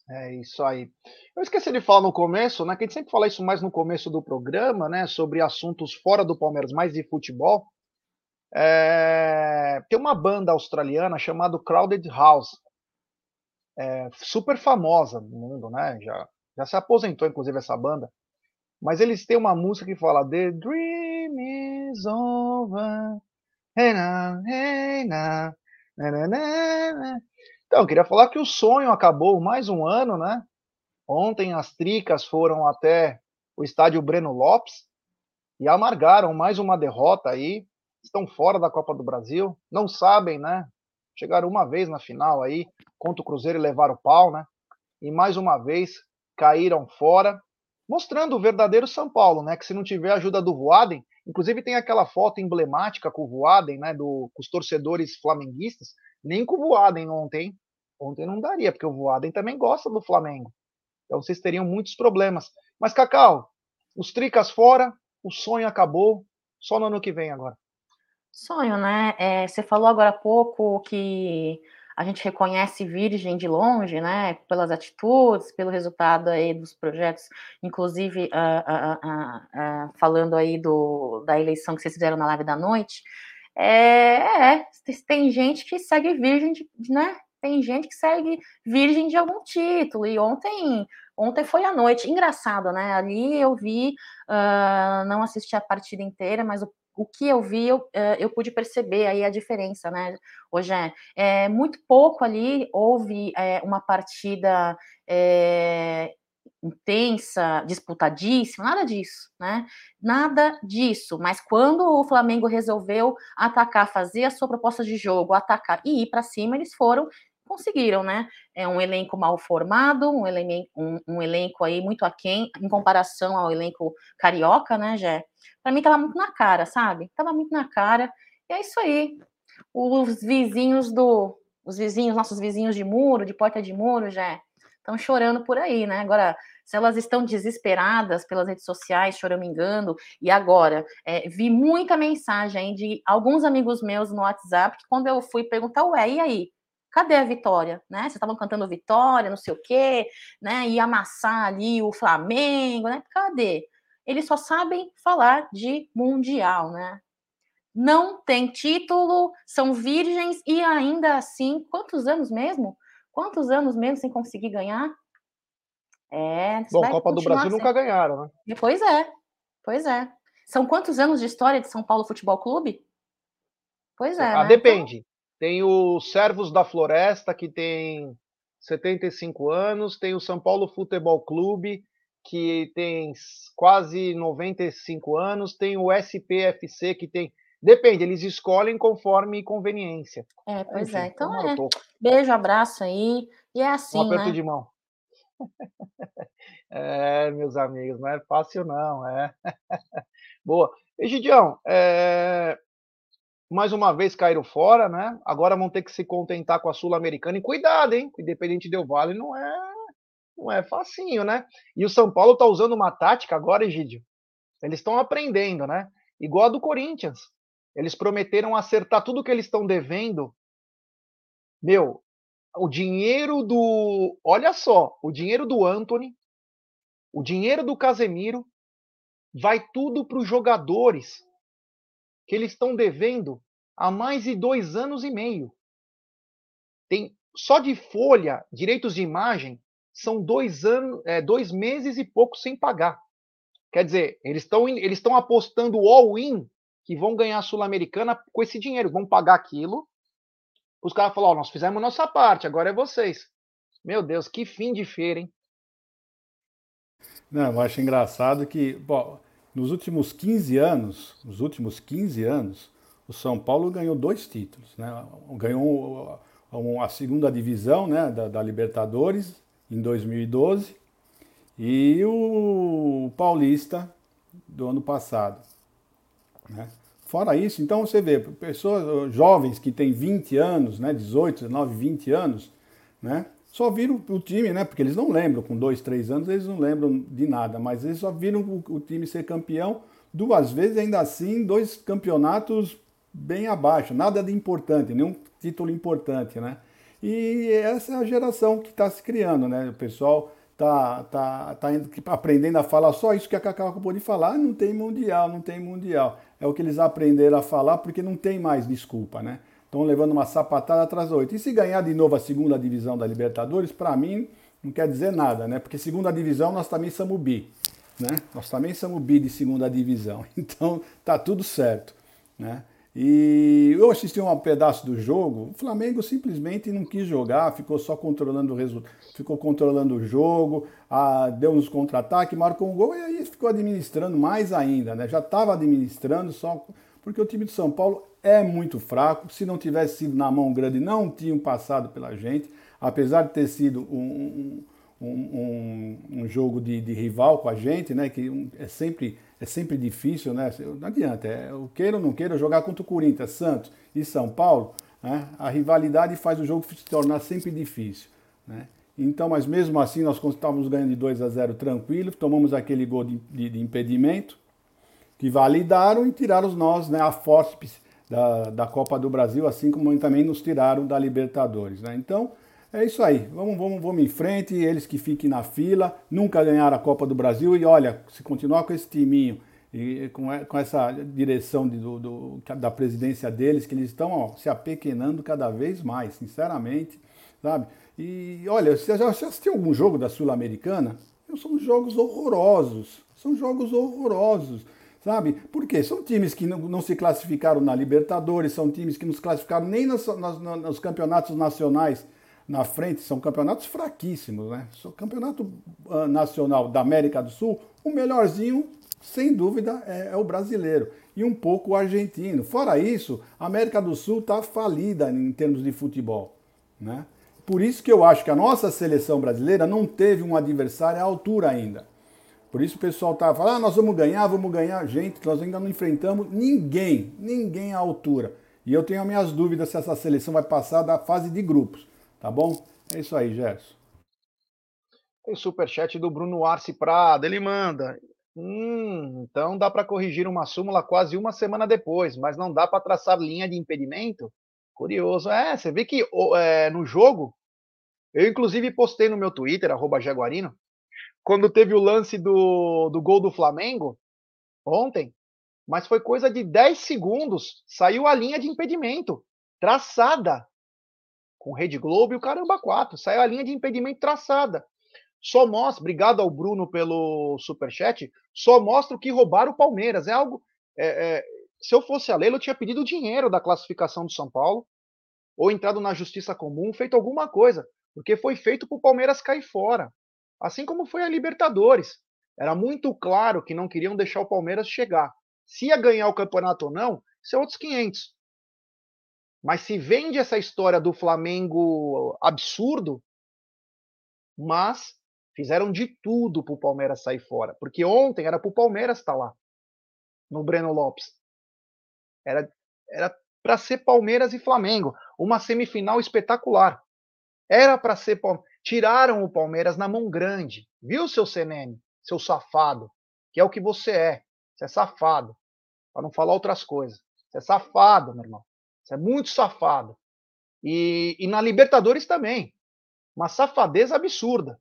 É isso aí. Eu esqueci de falar no começo, né? Que a gente sempre fala isso mais no começo do programa, né? Sobre assuntos fora do Palmeiras, mais de futebol. É, tem uma banda australiana chamada Crowded House, é, super famosa no mundo, né? Já, já se aposentou, inclusive, essa banda. Mas eles têm uma música que fala The Dream is over. Hey então, eu queria falar que o sonho acabou mais um ano, né? Ontem as tricas foram até o estádio Breno Lopes e amargaram mais uma derrota aí. Estão fora da Copa do Brasil, não sabem, né? Chegaram uma vez na final aí contra o Cruzeiro e levaram o pau, né? E mais uma vez caíram fora, mostrando o verdadeiro São Paulo, né? Que se não tiver a ajuda do Voaden, inclusive tem aquela foto emblemática com o Voaden, né? Do, com os torcedores flamenguistas, nem com o Voaden ontem. Ontem não daria, porque o Voaden também gosta do Flamengo. Então vocês teriam muitos problemas. Mas, Cacau, os tricas fora, o sonho acabou, só no ano que vem agora. Sonho, né? É, você falou agora há pouco que a gente reconhece Virgem de longe, né? Pelas atitudes, pelo resultado aí dos projetos, inclusive uh, uh, uh, falando aí do, da eleição que vocês fizeram na live da noite. É, é, tem gente que segue virgem, de, né? Tem gente que segue virgem de algum título. E ontem, ontem foi à noite. Engraçado, né? Ali eu vi, uh, não assisti a partida inteira, mas o o que eu vi, eu, uh, eu pude perceber aí a diferença, né, hoje é, muito pouco ali houve é, uma partida é, intensa, disputadíssima, nada disso, né? Nada disso. Mas quando o Flamengo resolveu atacar, fazer a sua proposta de jogo, atacar e ir para cima, eles foram conseguiram, né? É um elenco mal formado, um, elenco, um, um elenco aí muito aquém em comparação ao elenco carioca, né, Jé? Para mim tava muito na cara, sabe? Tava muito na cara. E é isso aí. Os vizinhos do os vizinhos, nossos vizinhos de muro, de porta de muro, já estão chorando por aí, né? Agora, se elas estão desesperadas pelas redes sociais, choramingando, e agora, é, vi muita mensagem de alguns amigos meus no WhatsApp, que quando eu fui perguntar, ué, e aí? Cadê a vitória? Né? Vocês estavam cantando vitória, não sei o quê, né? E amassar ali o Flamengo, né? Cadê? Eles só sabem falar de mundial, né? Não tem título, são virgens e ainda assim, quantos anos mesmo? Quantos anos mesmo sem conseguir ganhar? É. Bom, Copa do Brasil sempre. nunca ganharam, né? Pois é, pois é. São quantos anos de história de São Paulo Futebol Clube? Pois é. Ah, né? depende. Então... Tem o Servos da Floresta, que tem 75 anos, tem o São Paulo Futebol Clube, que tem quase 95 anos, tem o SPFC, que tem. Depende, eles escolhem conforme conveniência. É, pois Enfim, é. Então é. Beijo, abraço aí. E é assim. Um aperto né? de mão. é, meus amigos, não é fácil, não. É. Boa. Egidião, é mais uma vez caíram fora, né? Agora vão ter que se contentar com a Sul-Americana. E cuidado, hein? Independente Del Vale não é, não é facinho, né? E o São Paulo tá usando uma tática agora, Egídio. Eles estão aprendendo, né? Igual a do Corinthians. Eles prometeram acertar tudo que eles estão devendo. Meu, o dinheiro do. Olha só, o dinheiro do Anthony, o dinheiro do Casemiro, vai tudo para os jogadores que eles estão devendo há mais de dois anos e meio. Tem só de folha, direitos de imagem, são dois anos, é, dois meses e pouco sem pagar. Quer dizer, eles estão eles estão apostando all-in que vão ganhar a Sul-Americana com esse dinheiro, vão pagar aquilo. Os caras falam, oh, nós fizemos nossa parte, agora é vocês. Meu Deus, que fim de feira, hein? Não, eu acho engraçado que, bom, nos últimos 15 anos, nos últimos 15 anos, o São Paulo ganhou dois títulos, né? Ganhou a segunda divisão, né, da, da Libertadores em 2012 e o Paulista do ano passado, né? Fora isso, então você vê, pessoas jovens que têm 20 anos, né, 18, 19, 20 anos, né, só viram o time, né? Porque eles não lembram, com dois, três anos, eles não lembram de nada, mas eles só viram o, time ser campeão duas vezes, ainda assim, dois campeonatos bem abaixo, nada de importante, nenhum título importante, né? E essa é a geração que está se criando, né? O pessoal tá, tá, tá aprendendo a falar só isso que a Cacau acabou de falar, não tem mundial, não tem mundial. É o que eles aprenderam a falar porque não tem mais desculpa, né? Estão levando uma sapatada atrás da oito. E se ganhar de novo a segunda divisão da Libertadores, para mim não quer dizer nada, né? Porque segunda divisão nós também somos bi, né? Nós também somos bi de segunda divisão. Então tá tudo certo, né? E eu assisti um pedaço do jogo, o Flamengo simplesmente não quis jogar, ficou só controlando o resultado, ficou controlando o jogo, a, deu uns contra-ataques, marcou um gol e aí ficou administrando mais ainda, né? Já estava administrando só porque o time de São Paulo é muito fraco. Se não tivesse sido na mão grande, não tinham passado pela gente, apesar de ter sido um, um, um, um jogo de, de, rival com a gente, né? Que é sempre, é sempre difícil, né? Não adianta, é, eu queira ou não queira jogar contra o Corinthians, Santos e São Paulo, né? a rivalidade faz o jogo se tornar sempre difícil. Né? Então, mas mesmo assim, nós estávamos ganhando de 2 a 0 tranquilo, tomamos aquele gol de, de, de impedimento, que validaram e tiraram nós, né, a fórceps da, da Copa do Brasil, assim como também nos tiraram da Libertadores. Né? Então, é isso aí. Vamos, vamos, vamos em frente, eles que fiquem na fila, nunca ganharam a Copa do Brasil e olha, se continuar com esse timinho e com, com essa direção de, do, do, da presidência deles, que eles estão se apequenando cada vez mais, sinceramente, sabe? E olha, você já assistiu algum jogo da Sul-Americana? São jogos horrorosos, são jogos horrorosos, sabe? Por quê? São times que não, não se classificaram na Libertadores, são times que não se classificaram nem nos, nos, nos campeonatos nacionais na frente, são campeonatos fraquíssimos, né? O campeonato uh, nacional da América do Sul, o melhorzinho sem dúvida, é, é, o brasileiro e um pouco o argentino. Fora isso, a América do Sul está falida em termos de futebol. Né? Por isso que eu acho que a nossa seleção brasileira não teve um adversário à altura ainda. Por isso o pessoal está falando, ah, nós vamos ganhar, vamos ganhar. Gente, nós ainda não enfrentamos ninguém, ninguém à altura. E eu tenho as minhas dúvidas se essa seleção vai passar da fase de grupos, tá bom? É isso aí, Gerson. Tem superchat do Bruno Arce Prada, ele manda. Hum, então dá para corrigir uma súmula quase uma semana depois, mas não dá para traçar linha de impedimento? Curioso. É, você vê que é, no jogo, eu inclusive postei no meu Twitter, arroba Jaguarino, quando teve o lance do, do gol do Flamengo, ontem, mas foi coisa de 10 segundos, saiu a linha de impedimento, traçada, com Rede Globo e o Caramba 4, saiu a linha de impedimento traçada só mostra, obrigado ao Bruno pelo superchat, só mostra o que roubaram o Palmeiras. É algo. É, é, se eu fosse a Leila, eu tinha pedido dinheiro da classificação do São Paulo, ou entrado na justiça comum, feito alguma coisa, porque foi feito para o Palmeiras cair fora. Assim como foi a Libertadores. Era muito claro que não queriam deixar o Palmeiras chegar. Se ia ganhar o campeonato ou não, isso é outros 500. Mas se vende essa história do Flamengo absurdo, mas Fizeram de tudo para o Palmeiras sair fora. Porque ontem era para o Palmeiras estar tá lá. No Breno Lopes. Era era para ser Palmeiras e Flamengo. Uma semifinal espetacular. Era para ser Palmeiras. Tiraram o Palmeiras na mão grande. Viu, seu CNN? Seu safado. Que é o que você é. Você é safado. Para não falar outras coisas. Você é safado, meu irmão. Você é muito safado. E, e na Libertadores também. Uma safadeza absurda.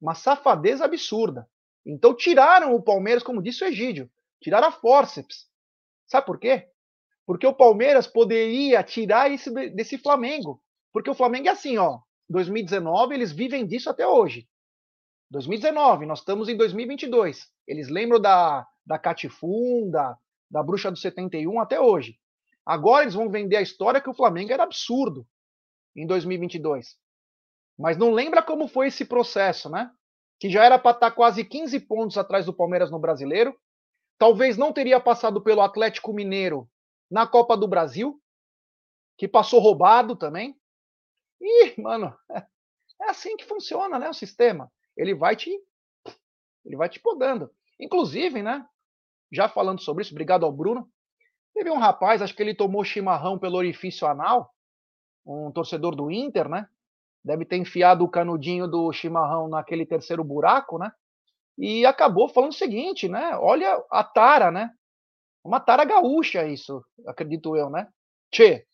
Uma safadeza absurda. Então tiraram o Palmeiras, como disse o Egídio, tiraram a forceps. Sabe por quê? Porque o Palmeiras poderia tirar esse desse Flamengo. Porque o Flamengo é assim, ó. 2019, eles vivem disso até hoje. 2019, nós estamos em 2022. Eles lembram da, da Catifunda, da Bruxa do 71 até hoje. Agora eles vão vender a história que o Flamengo era absurdo em 2022. Mas não lembra como foi esse processo, né? Que já era para estar tá quase 15 pontos atrás do Palmeiras no Brasileiro. Talvez não teria passado pelo Atlético Mineiro na Copa do Brasil, que passou roubado também. E, mano, é assim que funciona, né, o sistema. Ele vai te ele vai te podando. Inclusive, né, já falando sobre isso, obrigado ao Bruno. Teve um rapaz, acho que ele tomou chimarrão pelo orifício anal, um torcedor do Inter, né? deve ter enfiado o canudinho do chimarrão naquele terceiro buraco, né? E acabou falando o seguinte, né? Olha a tara, né? Uma tara gaúcha isso, acredito eu, né? Tchê,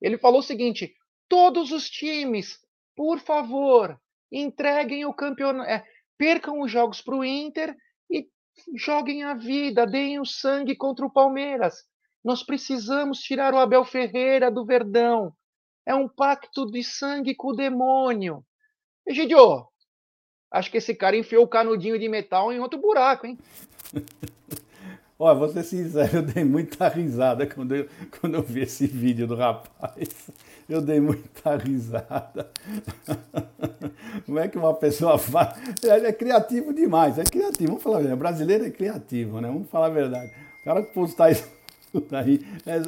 ele falou o seguinte: todos os times, por favor, entreguem o campeonato, é, percam os jogos para o Inter e joguem a vida, deem o sangue contra o Palmeiras. Nós precisamos tirar o Abel Ferreira do Verdão. É um pacto de sangue com o demônio. Egidio, acho que esse cara enfiou o canudinho de metal em outro buraco, hein? Olha, vou ser sincero, eu dei muita risada quando eu, quando eu vi esse vídeo do rapaz. Eu dei muita risada. Como é que uma pessoa faz? Ele é criativo demais, é criativo. Vamos falar a verdade. Brasileiro é criativo, né? Vamos falar a verdade. O cara que postar isso Daí, é,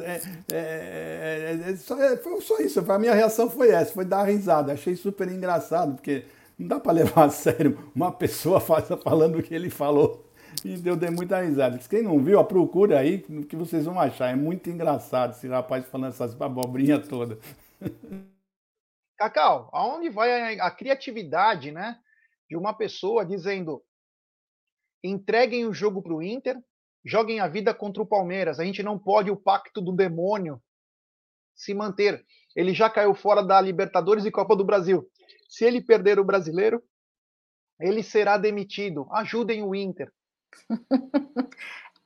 é, é, só, foi só isso. A minha reação foi essa, foi dar risada. Achei super engraçado, porque não dá para levar a sério uma pessoa falando o que ele falou. E eu dei muita risada. Quem não viu, procura aí que vocês vão achar. É muito engraçado esse rapaz falando essas abobrinhas todas. Cacau, aonde vai a, a criatividade, né? De uma pessoa dizendo entreguem o jogo para o Inter, joguem a vida contra o Palmeiras. A gente não pode o pacto do demônio se manter. Ele já caiu fora da Libertadores e Copa do Brasil. Se ele perder o brasileiro, ele será demitido. Ajudem o Inter.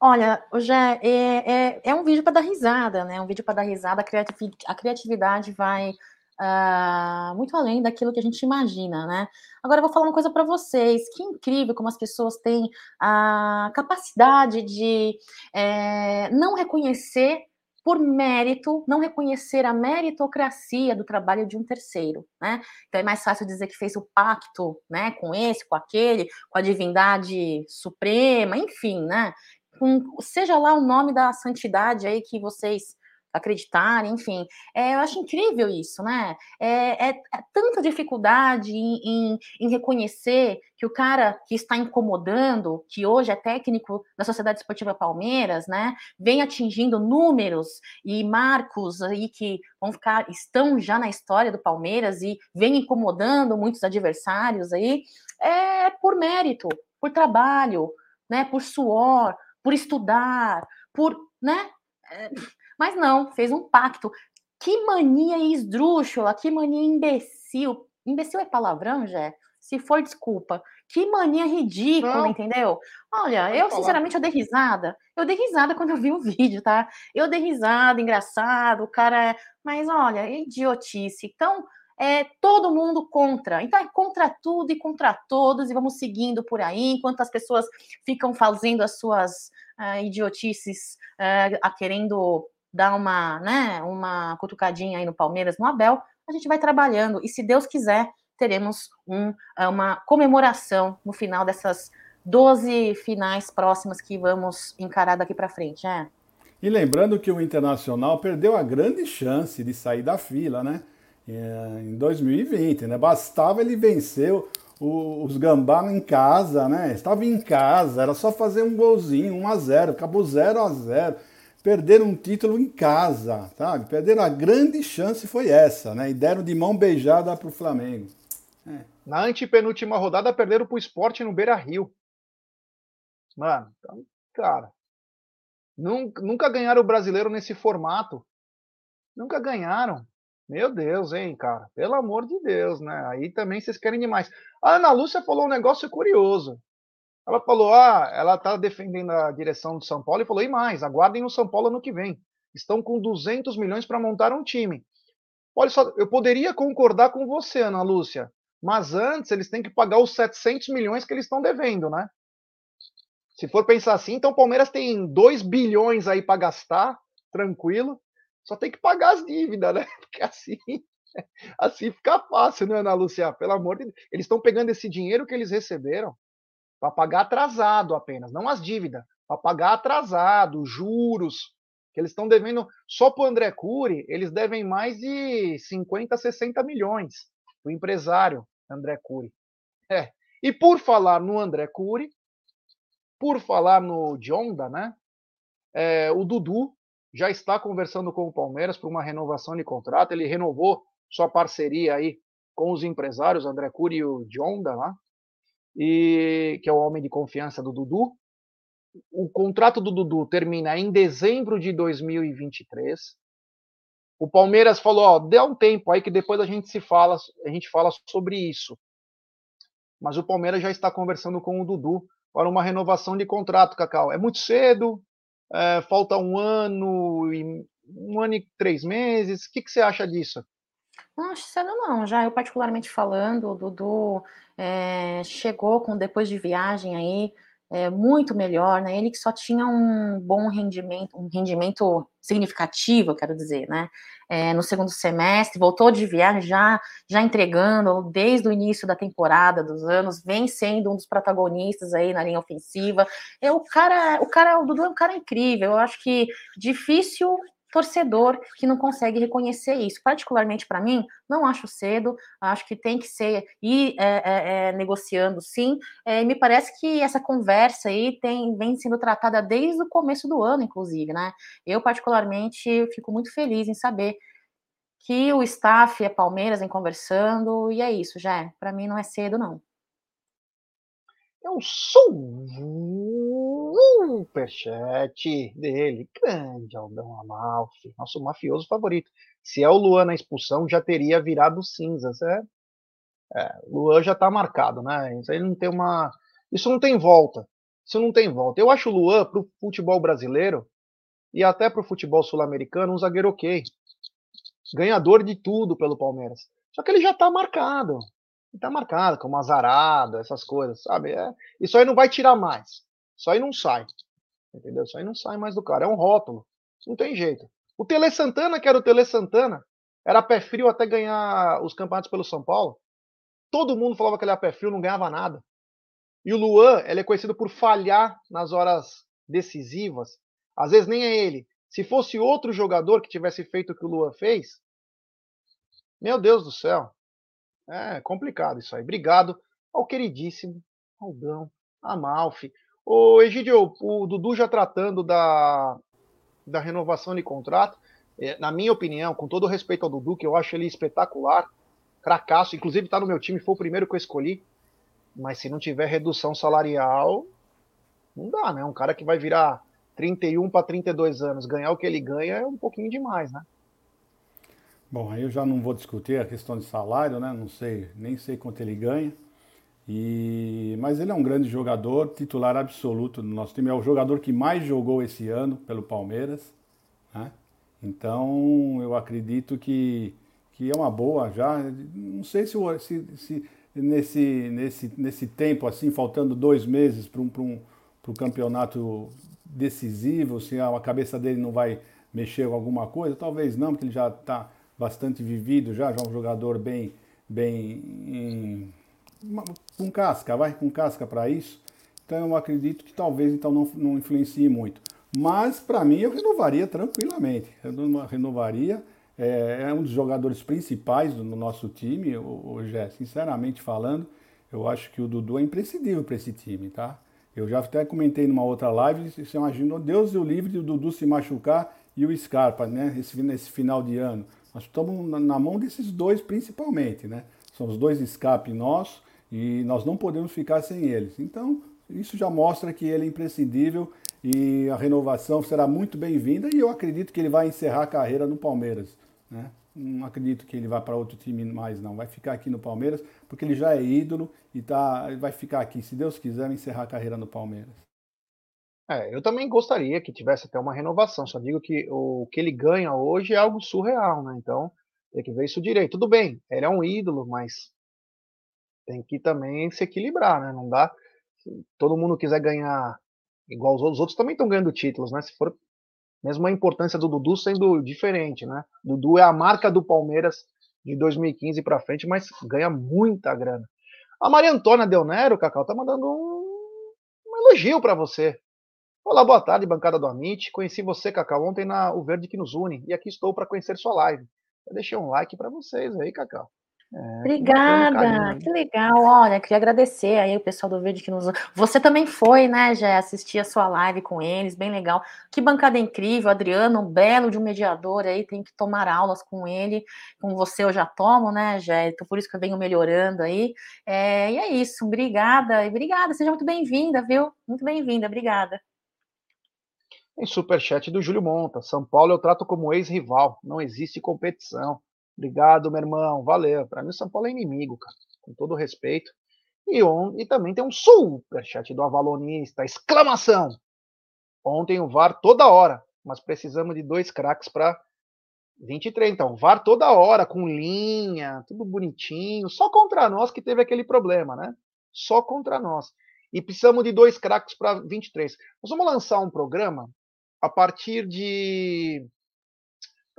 Olha, hoje é, é, é um vídeo para dar risada, né? Um vídeo para dar risada, dar risada, a criatividade vai uh, muito além daquilo que a gente imagina, né? Agora eu vou falar uma coisa para vocês, que incrível como as pessoas têm a capacidade de é, não reconhecer por mérito, não reconhecer a meritocracia do trabalho de um terceiro, né? Então é mais fácil dizer que fez o pacto, né, com esse, com aquele, com a divindade suprema, enfim, né? Com, seja lá o nome da santidade aí que vocês acreditar, enfim. É, eu acho incrível isso, né? É, é, é tanta dificuldade em, em, em, reconhecer que o cara que está incomodando, que hoje é técnico da Sociedade Esportiva Palmeiras, né, vem atingindo números e marcos aí que vão ficar, estão já na história do Palmeiras e vem incomodando muitos adversários aí, é por mérito, por trabalho, né, por suor, por estudar, por, né, é, mas não, fez um pacto. Que mania esdrúxula, que mania imbecil. Imbecil é palavrão, Jé? Se for, desculpa. Que mania ridícula, não. entendeu? Olha, eu sinceramente eu dei risada. Eu dei risada quando eu vi o vídeo, tá? Eu dei risada, engraçado, o cara é. Mas olha, idiotice. Então, é todo mundo contra. Então é contra tudo e contra todos, e vamos seguindo por aí, enquanto as pessoas ficam fazendo as suas uh, idiotices, uh, querendo dar uma, né, uma cutucadinha aí no Palmeiras, no Abel, a gente vai trabalhando. E se Deus quiser, teremos um, é, uma comemoração no final dessas 12 finais próximas que vamos encarar daqui para frente, é. E lembrando que o Internacional perdeu a grande chance de sair da fila, né? É, em 2020, né? Bastava ele vencer os Gambá em casa, né? Estava em casa, era só fazer um golzinho, 1 a 0, acabou 0 a 0 perderam um título em casa, sabe? Perderam a grande chance foi essa, né? E deram de mão beijada para o Flamengo. É. Na antepenúltima rodada perderam para o esporte no Beira Rio. Mano, então, cara, nunca, nunca ganharam o brasileiro nesse formato. Nunca ganharam. Meu Deus, hein, cara? Pelo amor de Deus, né? Aí também vocês querem demais. A Ana Lúcia falou um negócio curioso. Ela falou: ah, ela está defendendo a direção do São Paulo e falou: e mais, aguardem o São Paulo no que vem. Estão com 200 milhões para montar um time. Olha só, eu poderia concordar com você, Ana Lúcia, mas antes eles têm que pagar os 700 milhões que eles estão devendo, né? Se for pensar assim, então o Palmeiras tem 2 bilhões aí para gastar, tranquilo. Só tem que pagar as dívidas, né? Porque assim, assim fica fácil, né, Ana Lúcia? Pelo amor de Deus. Eles estão pegando esse dinheiro que eles receberam para pagar atrasado apenas, não as dívidas, para pagar atrasado, juros, que eles estão devendo só para o André Cury, eles devem mais de 50, 60 milhões o empresário André Cury. É. E por falar no André Cury, por falar no Dionda, né? É, o Dudu já está conversando com o Palmeiras para uma renovação de contrato. Ele renovou sua parceria aí com os empresários, André Cury e o Dionda lá e que é o homem de confiança do Dudu. O contrato do Dudu termina em dezembro de 2023. O Palmeiras falou, ó, dê um tempo aí que depois a gente se fala, a gente fala sobre isso. Mas o Palmeiras já está conversando com o Dudu para uma renovação de contrato, Cacau. É muito cedo, é, falta um ano e um ano e três meses. O que, que você acha disso? Não cedo não, já eu particularmente falando, o Dudu é, chegou com depois de viagem aí é, muito melhor, né? Ele que só tinha um bom rendimento, um rendimento significativo, quero dizer, né? É, no segundo semestre, voltou de viagem já, já entregando desde o início da temporada, dos anos, vem sendo um dos protagonistas aí na linha ofensiva. É, o cara, o cara, o Dudu é um cara incrível. Eu acho que difícil torcedor que não consegue reconhecer isso. Particularmente para mim, não acho cedo, acho que tem que ser ir é, é, é, negociando sim. É, me parece que essa conversa aí tem, vem sendo tratada desde o começo do ano, inclusive, né? Eu, particularmente, fico muito feliz em saber que o staff é Palmeiras em conversando, e é isso, já. Para mim não é cedo, não. É um superchat dele. Grande Aldão Amalfi, nosso mafioso favorito. Se é o Luan na expulsão, já teria virado cinzas. É, é Luan já tá marcado, né? Isso aí não tem uma. Isso não tem volta. Isso não tem volta. Eu acho o Luan, para o futebol brasileiro e até para o futebol sul-americano, um zagueiro ok. Ganhador de tudo pelo Palmeiras. Só que ele já está marcado. Está marcado, como azarado, essas coisas, sabe? É, isso aí não vai tirar mais. Isso aí não sai. Entendeu? Isso aí não sai mais do cara. É um rótulo. Não tem jeito. O Tele Santana, que era o Tele Santana, era pé frio até ganhar os campeonatos pelo São Paulo. Todo mundo falava que ele era pé frio, não ganhava nada. E o Luan, ele é conhecido por falhar nas horas decisivas. Às vezes nem é ele. Se fosse outro jogador que tivesse feito o que o Luan fez, meu Deus do céu. É complicado isso aí. Obrigado ao queridíssimo Aldão, Amalfi. O Egidio, o Dudu já tratando da, da renovação de contrato. É, na minha opinião, com todo respeito ao Dudu, que eu acho ele espetacular, cracaço, inclusive está no meu time, foi o primeiro que eu escolhi. Mas se não tiver redução salarial, não dá, né? Um cara que vai virar 31 para 32 anos, ganhar o que ele ganha é um pouquinho demais, né? Bom, aí eu já não vou discutir a questão de salário, né? Não sei, nem sei quanto ele ganha. E mas ele é um grande jogador, titular absoluto do nosso time, é o jogador que mais jogou esse ano pelo Palmeiras, né? Então, eu acredito que, que é uma boa já. Não sei se, se, se nesse, nesse, nesse tempo, assim, faltando dois meses para um, um, campeonato decisivo, se a cabeça dele não vai mexer com alguma coisa, talvez não, porque ele já está bastante vivido, já, já é um jogador bem, bem em, com casca, vai com casca para isso. Então eu acredito que talvez então não, não influencie muito. Mas para mim eu renovaria tranquilamente. Eu renovaria. É, é, um dos jogadores principais do no nosso time, o Gé, sinceramente falando, eu acho que o Dudu é imprescindível para esse time, tá? Eu já até comentei numa outra live, você imagina, Deus o livre o Dudu se machucar e o Scarpa, né? Esse, nesse final de ano. Nós estamos na, mão desses dois principalmente, né? São os dois escape nossos e nós não podemos ficar sem eles. Então, isso já mostra que ele é imprescindível e a renovação será muito bem-vinda e eu acredito que ele vai encerrar a carreira no Palmeiras. Né? Não acredito que ele vá para outro time mais, não. Vai ficar aqui no Palmeiras, porque ele já é ídolo e tá, vai ficar aqui, se Deus quiser, encerrar a carreira no Palmeiras. É, eu também gostaria que tivesse até uma renovação. Só digo que o que ele ganha hoje é algo surreal, né? Então tem que ver isso direito. Tudo bem, ele é um ídolo, mas tem que também se equilibrar, né? Não dá. Se todo mundo quiser ganhar igual os outros, os outros também estão ganhando títulos, né? Se for mesmo a importância do Dudu sendo diferente, né? Dudu é a marca do Palmeiras de 2015 para frente, mas ganha muita grana. A Maria Antônia Del Nero, Cacau, tá mandando um, um elogio para você. Olá, boa tarde, bancada do Amit. Conheci você, Cacau, ontem na O Verde que nos une e aqui estou para conhecer sua live. Eu deixei um like para vocês aí, Cacau. É, Obrigada, que legal. Olha, queria agradecer aí o pessoal do Verde que nos. Você também foi, né, já assistir a sua live com eles, bem legal. Que bancada incrível, Adriano, um belo de um mediador aí, tem que tomar aulas com ele. Com você eu já tomo, né, Jé? Então por isso que eu venho melhorando aí. É, e é isso, obrigada, obrigada, seja muito bem-vinda, viu? Muito bem-vinda, obrigada. Tem superchat do Júlio Monta. São Paulo eu trato como ex-rival, não existe competição. Obrigado, meu irmão. Valeu. Para mim, São Paulo é inimigo, cara. Com todo respeito. E, on... e também tem um superchat do Avalonista. Exclamação! Ontem o VAR toda hora. Mas precisamos de dois craques para 23. Então, VAR toda hora, com linha, tudo bonitinho. Só contra nós que teve aquele problema, né? Só contra nós. E precisamos de dois craques para 23. Nós vamos lançar um programa a partir de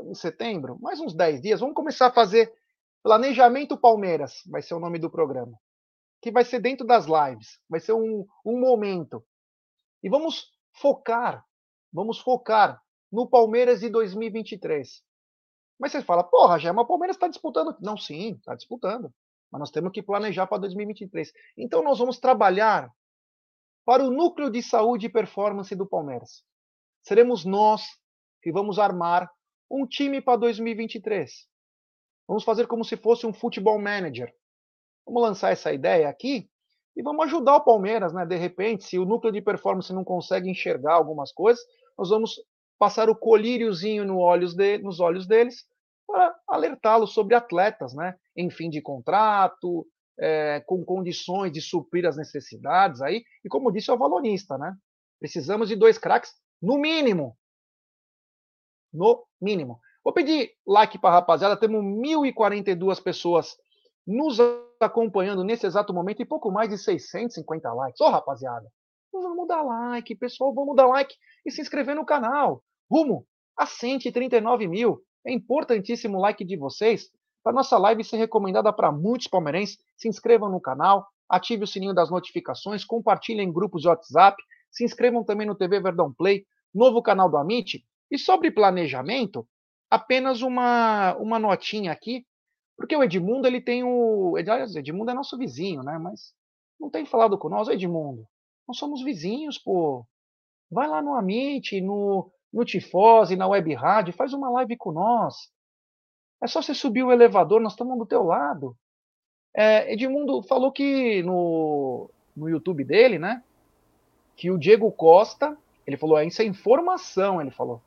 em setembro, mais uns 10 dias, vamos começar a fazer Planejamento Palmeiras, vai ser o nome do programa. Que vai ser dentro das lives, vai ser um, um momento. E vamos focar, vamos focar no Palmeiras de 2023. Mas você fala, porra, já o Palmeiras está disputando. Não, sim, está disputando. Mas nós temos que planejar para 2023. Então nós vamos trabalhar para o núcleo de saúde e performance do Palmeiras. Seremos nós que vamos armar um time para 2023. Vamos fazer como se fosse um futebol manager. Vamos lançar essa ideia aqui e vamos ajudar o Palmeiras, né? De repente, se o núcleo de performance não consegue enxergar algumas coisas, nós vamos passar o colíriozinho no olhos de, nos olhos deles para alertá-los sobre atletas, né? Em fim de contrato, é, com condições de suprir as necessidades aí. E como disse o valorista, né? Precisamos de dois craques, no mínimo. No mínimo. Vou pedir like para a rapaziada. Temos 1.042 pessoas nos acompanhando nesse exato momento e pouco mais de 650 likes. Ô, oh, rapaziada, vamos dar like, pessoal, vamos dar like e se inscrever no canal. Rumo a 139 mil. É importantíssimo o like de vocês para nossa live ser recomendada para muitos palmeirenses. Se inscrevam no canal, ative o sininho das notificações, compartilhem em grupos de WhatsApp, se inscrevam também no TV Verdão Play, novo canal do Amit. E sobre planejamento, apenas uma, uma notinha aqui, porque o Edmundo ele tem o. Edmundo é nosso vizinho, né? Mas não tem falado com nós, Edmundo. Nós somos vizinhos, pô. Vai lá no Amit, no, no Tifose, na Web Rádio, faz uma live com nós. É só você subir o elevador, nós estamos do teu lado. É, Edmundo falou que no, no YouTube dele, né? Que o Diego Costa, ele falou, é, isso é informação, ele falou.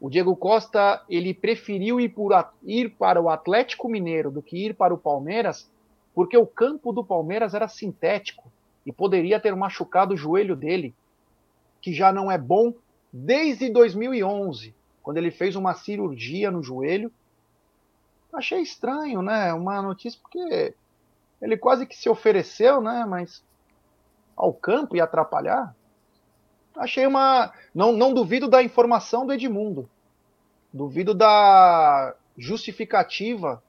O Diego Costa ele preferiu ir, por, ir para o Atlético Mineiro do que ir para o Palmeiras, porque o campo do Palmeiras era sintético e poderia ter machucado o joelho dele, que já não é bom desde 2011, quando ele fez uma cirurgia no joelho. Achei estranho, né? Uma notícia porque ele quase que se ofereceu, né? Mas ao campo e atrapalhar. Achei uma. Não, não duvido da informação do Edmundo. Duvido da justificativa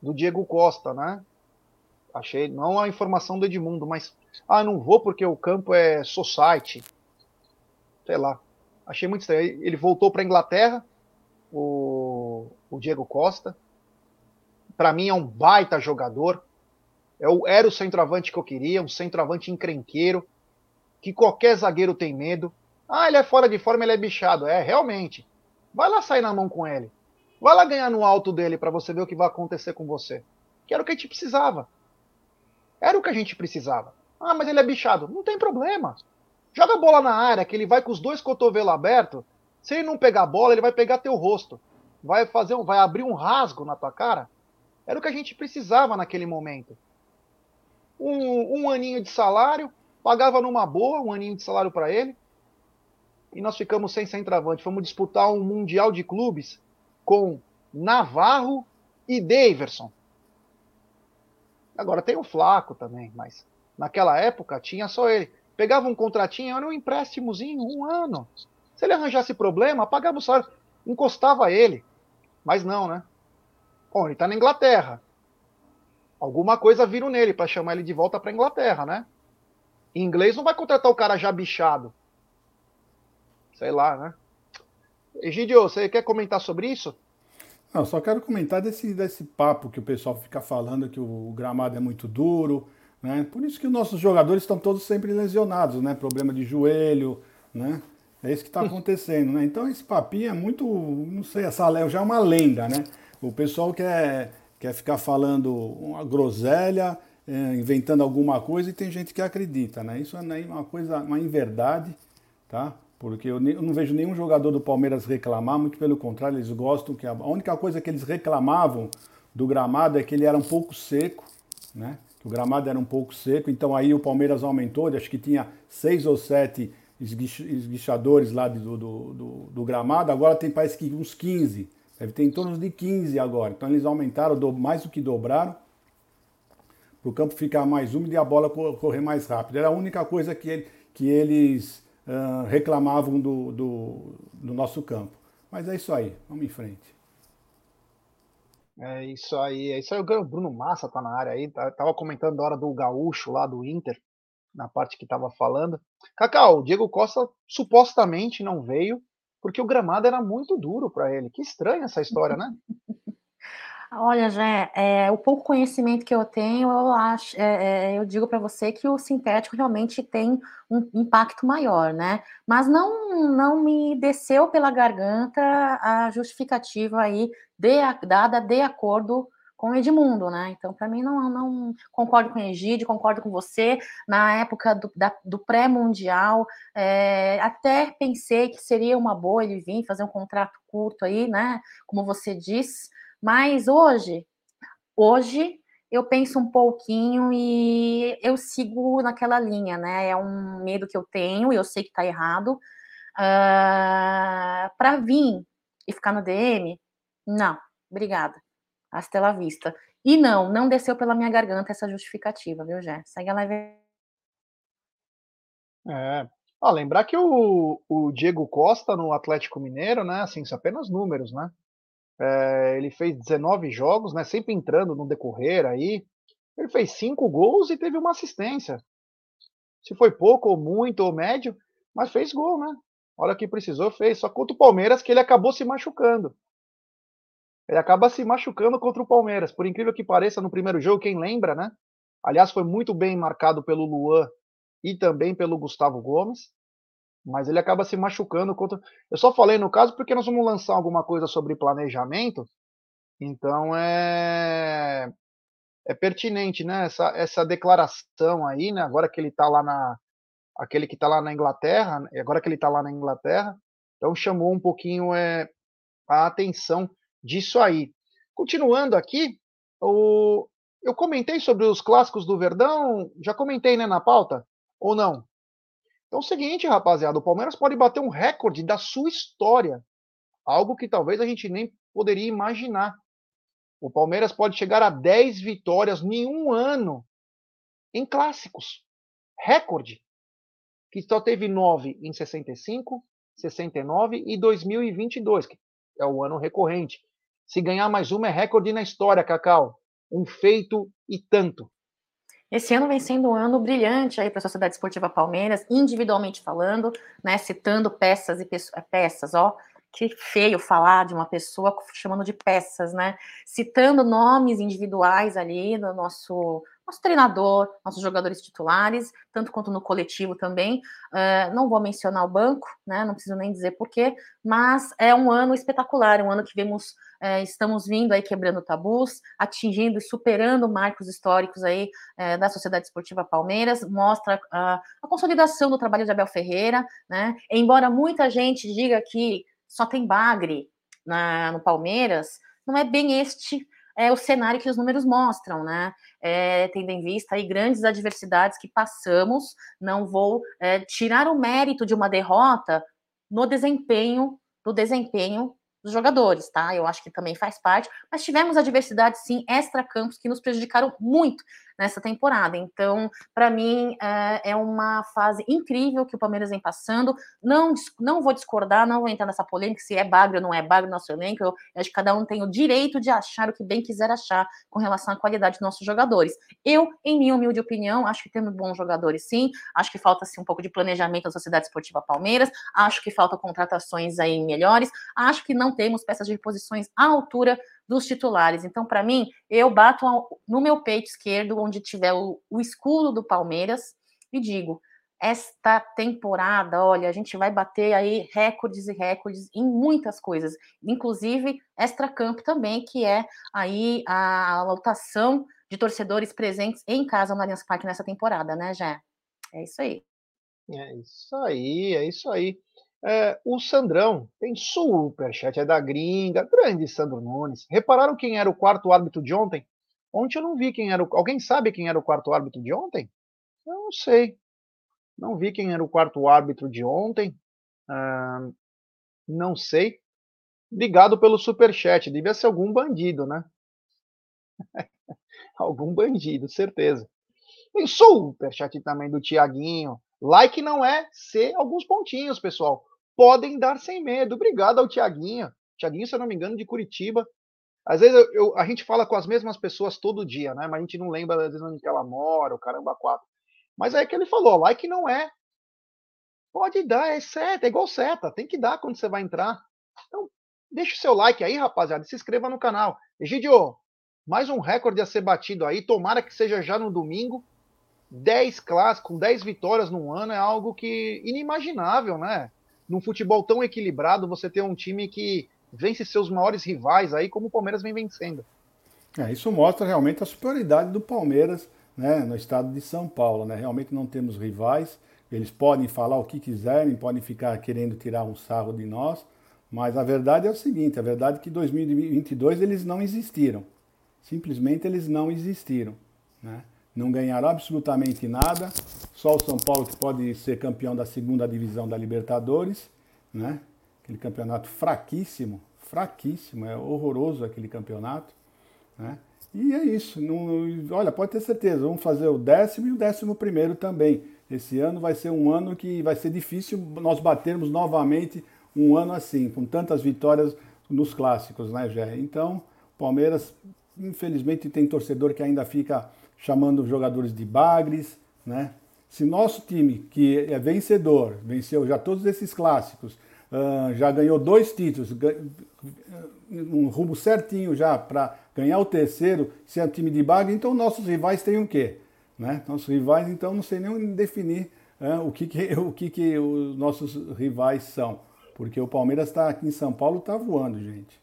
do Diego Costa, né? Achei, não a informação do Edmundo, mas. Ah, não vou porque o campo é society. Sei lá. Achei muito estranho. Ele voltou para Inglaterra, o, o Diego Costa. Para mim é um baita jogador. Eu, é era o centroavante que eu queria, um centroavante encrenqueiro, que qualquer zagueiro tem medo. Ah, ele é fora de forma, ele é bichado. É, realmente. Vai lá sair na mão com ele. Vai lá ganhar no alto dele para você ver o que vai acontecer com você. Que era o que a gente precisava. Era o que a gente precisava. Ah, mas ele é bichado. Não tem problema. Joga a bola na área, que ele vai com os dois cotovelos abertos. Se ele não pegar a bola, ele vai pegar teu rosto. Vai fazer um, vai abrir um rasgo na tua cara. Era o que a gente precisava naquele momento. Um, um aninho de salário, pagava numa boa, um aninho de salário para ele e nós ficamos sem centroavante. Fomos disputar um Mundial de Clubes com Navarro e Daverson. Agora tem o Flaco também, mas naquela época tinha só ele. Pegava um contratinho, era um empréstimozinho, um ano. Se ele arranjasse problema, pagava o salário, encostava ele. Mas não, né? Bom, ele tá na Inglaterra. Alguma coisa viram nele para chamar ele de volta para Inglaterra, né? Em inglês não vai contratar o cara já bichado sei lá, né? Egidio, você quer comentar sobre isso? Não, só quero comentar desse, desse papo que o pessoal fica falando que o gramado é muito duro, né? Por isso que os nossos jogadores estão todos sempre lesionados, né? Problema de joelho, né? É isso que está acontecendo, né? Então esse papinho é muito, não sei, essa já é uma lenda, né? O pessoal quer, quer ficar falando uma groselha, é, inventando alguma coisa e tem gente que acredita, né? Isso é uma coisa, uma inverdade, tá? Porque eu, não vejo nenhum jogador do Palmeiras reclamar, muito pelo contrário, eles gostam que a, a única coisa que eles reclamavam do gramado é que ele era um pouco seco, né? Que o gramado era um pouco seco, então aí o Palmeiras aumentou, acho que tinha seis ou sete esguichadores lá do, do, do, do gramado, agora tem parece que uns 15, deve ter em torno de 15 agora. Então eles aumentaram mais do que dobraram para o campo ficar mais úmido e a bola correr mais rápido. Era a única coisa que, ele, que eles uh, reclamavam do, do, do nosso campo. Mas é isso aí, vamos em frente. É isso aí, é isso aí. O Bruno Massa tá na área aí, tá, tava comentando da hora do Gaúcho lá do Inter, na parte que tava falando. Cacau, o Diego Costa supostamente não veio porque o gramado era muito duro para ele. Que estranha essa história, né? Olha, Jé, é, o pouco conhecimento que eu tenho, eu acho, é, é, eu digo para você que o sintético realmente tem um impacto maior, né? Mas não, não me desceu pela garganta a justificativa aí de, dada de acordo com Edmundo, né? Então, para mim, não, não concordo com Egídio, concordo com você. Na época do, do pré-mundial, é, até pensei que seria uma boa ele vir fazer um contrato curto aí, né? Como você disse. Mas hoje, hoje eu penso um pouquinho e eu sigo naquela linha, né? É um medo que eu tenho e eu sei que tá errado. Uh, ah, para vir e ficar no DM, não, obrigada. Hasta la vista. E não, não desceu pela minha garganta essa justificativa, viu, Jé? Segue a live. É. Ah, lembrar que o, o Diego Costa no Atlético Mineiro, né? Assim, são apenas números, né? É, ele fez 19 jogos, né? Sempre entrando no decorrer aí. Ele fez cinco gols e teve uma assistência. Se foi pouco ou muito ou médio, mas fez gol, né? hora que precisou, fez. Só contra o Palmeiras que ele acabou se machucando. Ele acaba se machucando contra o Palmeiras. Por incrível que pareça, no primeiro jogo, quem lembra, né? Aliás, foi muito bem marcado pelo Luan e também pelo Gustavo Gomes. Mas ele acaba se machucando contra. Eu só falei no caso porque nós vamos lançar alguma coisa sobre planejamento. Então é é pertinente, né? Essa, essa declaração aí, né? Agora que ele está lá na aquele que está lá na Inglaterra, agora que ele está lá na Inglaterra, então chamou um pouquinho é, a atenção disso aí. Continuando aqui, o, eu comentei sobre os clássicos do Verdão, já comentei né, na pauta, ou não? Então é o seguinte, rapaziada, o Palmeiras pode bater um recorde da sua história, algo que talvez a gente nem poderia imaginar. O Palmeiras pode chegar a 10 vitórias em um ano em clássicos. Recorde que só teve 9 em 65, 69 e 2022, que é o ano recorrente. Se ganhar mais uma é recorde na história, Cacau. Um feito e tanto. Esse ano vem sendo um ano brilhante aí para a Sociedade Esportiva Palmeiras, individualmente falando, né, citando peças e peças, ó, que feio falar de uma pessoa chamando de peças, né? Citando nomes individuais ali do nosso nosso treinador, nossos jogadores titulares, tanto quanto no coletivo também. Uh, não vou mencionar o banco, né? Não preciso nem dizer porquê, mas é um ano espetacular, um ano que vemos, uh, estamos vindo aí quebrando tabus, atingindo e superando marcos históricos aí uh, da Sociedade Esportiva Palmeiras, mostra a consolidação do trabalho de Abel Ferreira, né? Embora muita gente diga que só tem bagre na, no Palmeiras, não é bem este é, o cenário que os números mostram, né? É, tendo em vista aí grandes adversidades que passamos, não vou é, tirar o mérito de uma derrota no desempenho, do desempenho dos jogadores, tá? Eu acho que também faz parte, mas tivemos adversidades, sim, extra-campos que nos prejudicaram muito nessa temporada. Então, para mim, é, é, uma fase incrível que o Palmeiras vem passando. Não, não vou discordar, não vou entrar nessa polêmica se é bagre ou não é bagre no nosso elenco. Eu, eu acho que cada um tem o direito de achar o que bem quiser achar com relação à qualidade dos nossos jogadores. Eu, em minha humilde opinião, acho que temos bons jogadores, sim. Acho que falta assim, um pouco de planejamento da Sociedade Esportiva Palmeiras. Acho que falta contratações aí melhores. Acho que não temos peças de reposições à altura dos titulares. Então, para mim, eu bato no meu peito esquerdo, onde tiver o, o escudo do Palmeiras, e digo: esta temporada, olha, a gente vai bater aí recordes e recordes em muitas coisas, inclusive extra-campo também, que é aí a lotação de torcedores presentes em casa no Allianz Parque nessa temporada, né, Jé? É isso aí. É isso aí, é isso aí. É, o Sandrão tem superchat, é da gringa, grande Sandro Nunes. Repararam quem era o quarto árbitro de ontem? Ontem eu não vi quem era o. Alguém sabe quem era o quarto árbitro de ontem? Eu não sei. Não vi quem era o quarto árbitro de ontem. Ah, não sei. Obrigado pelo superchat. Devia ser algum bandido, né? algum bandido, certeza. Tem superchat também do Tiaguinho. Like não é ser alguns pontinhos, pessoal podem dar sem medo. Obrigado ao Tiaguinho. Tiaguinho, se eu não me engano, de Curitiba. Às vezes eu, eu, a gente fala com as mesmas pessoas todo dia, né? Mas a gente não lembra, às vezes, onde ela mora, o caramba, quatro. Mas é que ele falou, like não é. Pode dar, é seta, é igual seta, tem que dar quando você vai entrar. Então, deixa o seu like aí, rapaziada, e se inscreva no canal. Egidio, mais um recorde a ser batido aí, tomara que seja já no domingo. 10 clássicos, com 10 vitórias num ano é algo que inimaginável, né? Num futebol tão equilibrado, você ter um time que vence seus maiores rivais aí, como o Palmeiras vem vencendo. É, isso mostra realmente a superioridade do Palmeiras né, no estado de São Paulo. Né? Realmente não temos rivais, eles podem falar o que quiserem, podem ficar querendo tirar um sarro de nós, mas a verdade é o seguinte, a verdade é que em 2022 eles não existiram. Simplesmente eles não existiram. Né? Não ganharam absolutamente nada. Só o São Paulo que pode ser campeão da segunda divisão da Libertadores. Né? Aquele campeonato fraquíssimo, fraquíssimo, é horroroso aquele campeonato. Né? E é isso. Não, olha, pode ter certeza, vamos fazer o décimo e o décimo primeiro também. Esse ano vai ser um ano que vai ser difícil nós batermos novamente um ano assim, com tantas vitórias nos clássicos, né, Gé? Então, Palmeiras, infelizmente, tem torcedor que ainda fica chamando jogadores de bagres, né? Se nosso time, que é vencedor, venceu já todos esses clássicos, uh, já ganhou dois títulos, um rumo certinho já para ganhar o terceiro, se é um time de bagre, então nossos rivais têm o quê? Né? Nossos rivais, então, não sei nem definir uh, o, que, que, o que, que os nossos rivais são. Porque o Palmeiras está aqui em São Paulo, está voando, gente.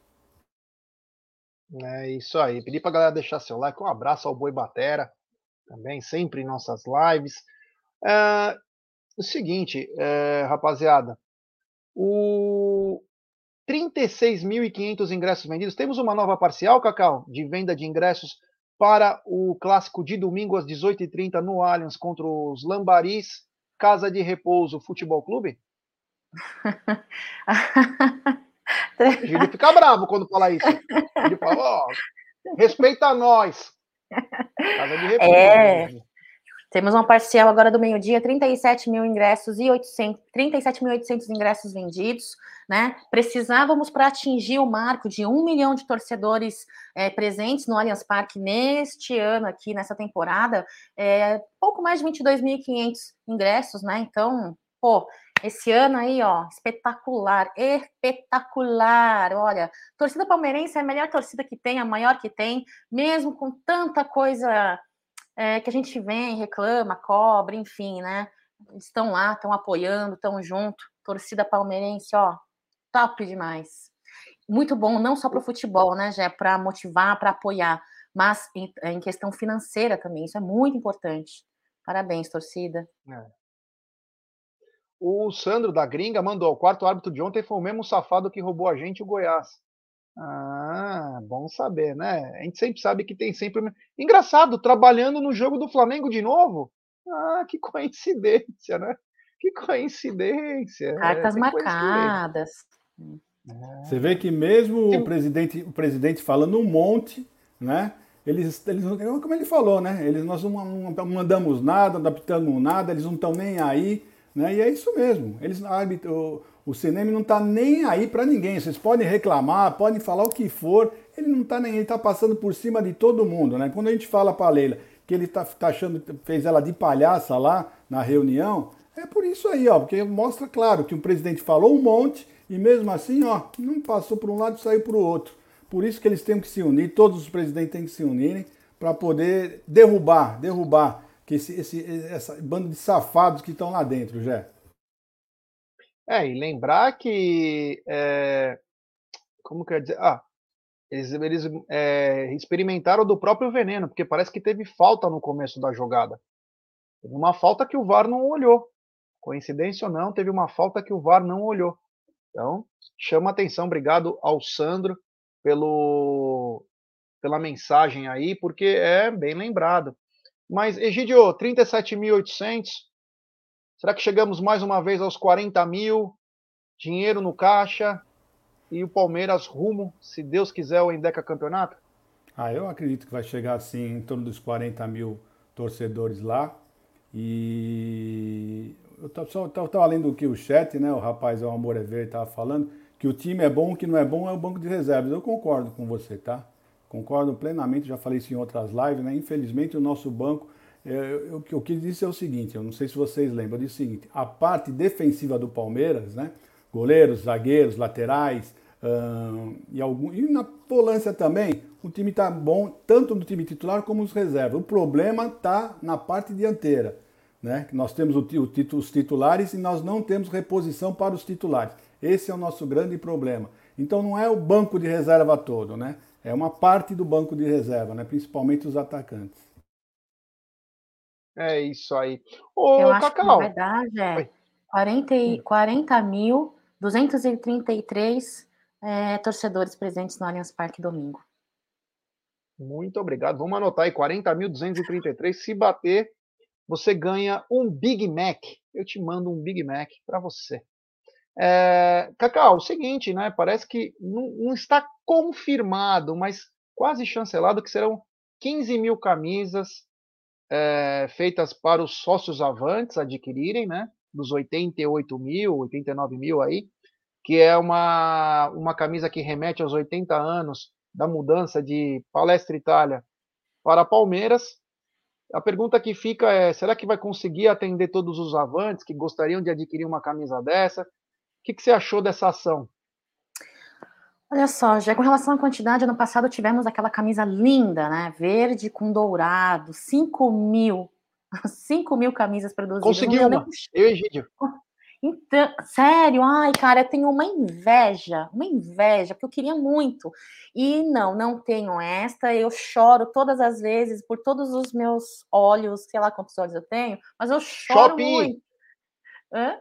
É isso aí. Pedi para galera deixar seu like. Um abraço ao Boi Batera, também, sempre em nossas lives. É, o seguinte, é, rapaziada, o 36.500 ingressos vendidos. Temos uma nova parcial, Cacau, de venda de ingressos para o clássico de domingo às 18h30 no Allianz contra os Lambaris, Casa de Repouso Futebol Clube? Ele fica bravo quando fala isso. Ele fala, ó, respeita nós. Casa de repouso. É. Temos uma parcial agora do meio-dia, 37 mil ingressos e 800, 37.800 ingressos vendidos, né? Precisávamos para atingir o marco de um milhão de torcedores é, presentes no Allianz Parque neste ano aqui, nessa temporada, é, pouco mais de 22.500 ingressos, né? Então, pô, esse ano aí, ó, espetacular, espetacular. Olha, torcida palmeirense é a melhor torcida que tem, a maior que tem, mesmo com tanta coisa é, que a gente vem, reclama, cobra, enfim, né? Estão lá, estão apoiando, estão junto. Torcida palmeirense, ó, top demais. Muito bom, não só para o futebol, né, Jé? Para motivar, para apoiar, mas em, em, questão financeira também. Isso é muito importante. Parabéns, torcida. É. O Sandro da Gringa mandou: o quarto árbitro de ontem foi o mesmo safado que roubou a gente o Goiás. Ah, bom saber, né? A gente sempre sabe que tem sempre. Engraçado, trabalhando no jogo do Flamengo de novo. Ah, que coincidência, né? Que coincidência. É, Cartas é, marcadas. Você vê que mesmo o presidente, o presidente falando um monte, né? Eles, eles, como ele falou, né? Eles, nós não, não mandamos nada, não adaptamos nada, eles não estão nem aí. Né? E é isso mesmo. Eles, o, o cinema não está nem aí para ninguém. Vocês podem reclamar, podem falar o que for, ele não está nem ele está passando por cima de todo mundo. Né? Quando a gente fala para a Leila que ele está tá achando, fez ela de palhaça lá na reunião, é por isso aí, ó, porque mostra claro que o presidente falou um monte e mesmo assim, ó, não passou por um lado e saiu para o outro. Por isso que eles têm que se unir, todos os presidentes têm que se unirem para poder derrubar, derrubar que esse, esse essa bando de safados que estão lá dentro, Jé. É, e lembrar que. É, como quer dizer? Ah, eles, eles é, experimentaram do próprio veneno, porque parece que teve falta no começo da jogada. Teve uma falta que o VAR não olhou. Coincidência ou não, teve uma falta que o VAR não olhou. Então, chama atenção, obrigado ao Sandro pelo, pela mensagem aí, porque é bem lembrado. Mas, Egidio, 37.800. Será que chegamos mais uma vez aos 40 mil? Dinheiro no caixa e o Palmeiras rumo, se Deus quiser, o Endeca Campeonato? Ah, eu acredito que vai chegar assim em torno dos 40 mil torcedores lá. E eu estava lendo o que o chat, né? O rapaz, o Amor é Verde, estava falando que o time é bom, o que não é bom é o banco de reservas. Eu concordo com você, tá? Concordo plenamente, já falei isso em outras lives, né? Infelizmente o nosso banco, é, o que eu dizer é o seguinte, eu não sei se vocês lembram, eu disse o seguinte, a parte defensiva do Palmeiras, né? Goleiros, zagueiros, laterais, e, algum, e na volância também, o time está bom, tanto no time titular como nos reservas. O problema está na parte dianteira. Né? Nós temos o, o, os titulares e nós não temos reposição para os titulares. Esse é o nosso grande problema. Então não é o banco de reserva todo, né? é uma parte do banco de reserva, né? principalmente os atacantes. É isso aí. Ô, Eu acho Cacau. que, na verdade, é 40, 40 mil 233 é, torcedores presentes no Allianz Parque domingo. Muito obrigado. Vamos anotar aí, 40.233. Se bater, você ganha um Big Mac. Eu te mando um Big Mac para você. É, Cacau, o seguinte, né? Parece que não, não, está confirmado, mas quase chancelado que serão 15 mil camisas é, feitas para os sócios avantes adquirirem, né? Dos 88 mil, 89 mil aí, que é uma, uma camisa que remete aos 80 anos da mudança de Palestra Itália para Palmeiras. A pergunta que fica é: será que vai conseguir atender todos os avantes que gostariam de adquirir uma camisa dessa? O que, que você achou dessa ação? Olha só, já com relação à quantidade, ano passado tivemos aquela camisa linda, né? Verde com dourado, 5 mil. 5 mil camisas produzidas. Consegui uma, eu e Egídio. Então, sério, ai, cara, eu tenho uma inveja, uma inveja, porque eu queria muito. E não, não tenho esta, eu choro todas as vezes por todos os meus olhos, sei lá quantos olhos eu tenho, mas eu choro Shopee. muito. Hã?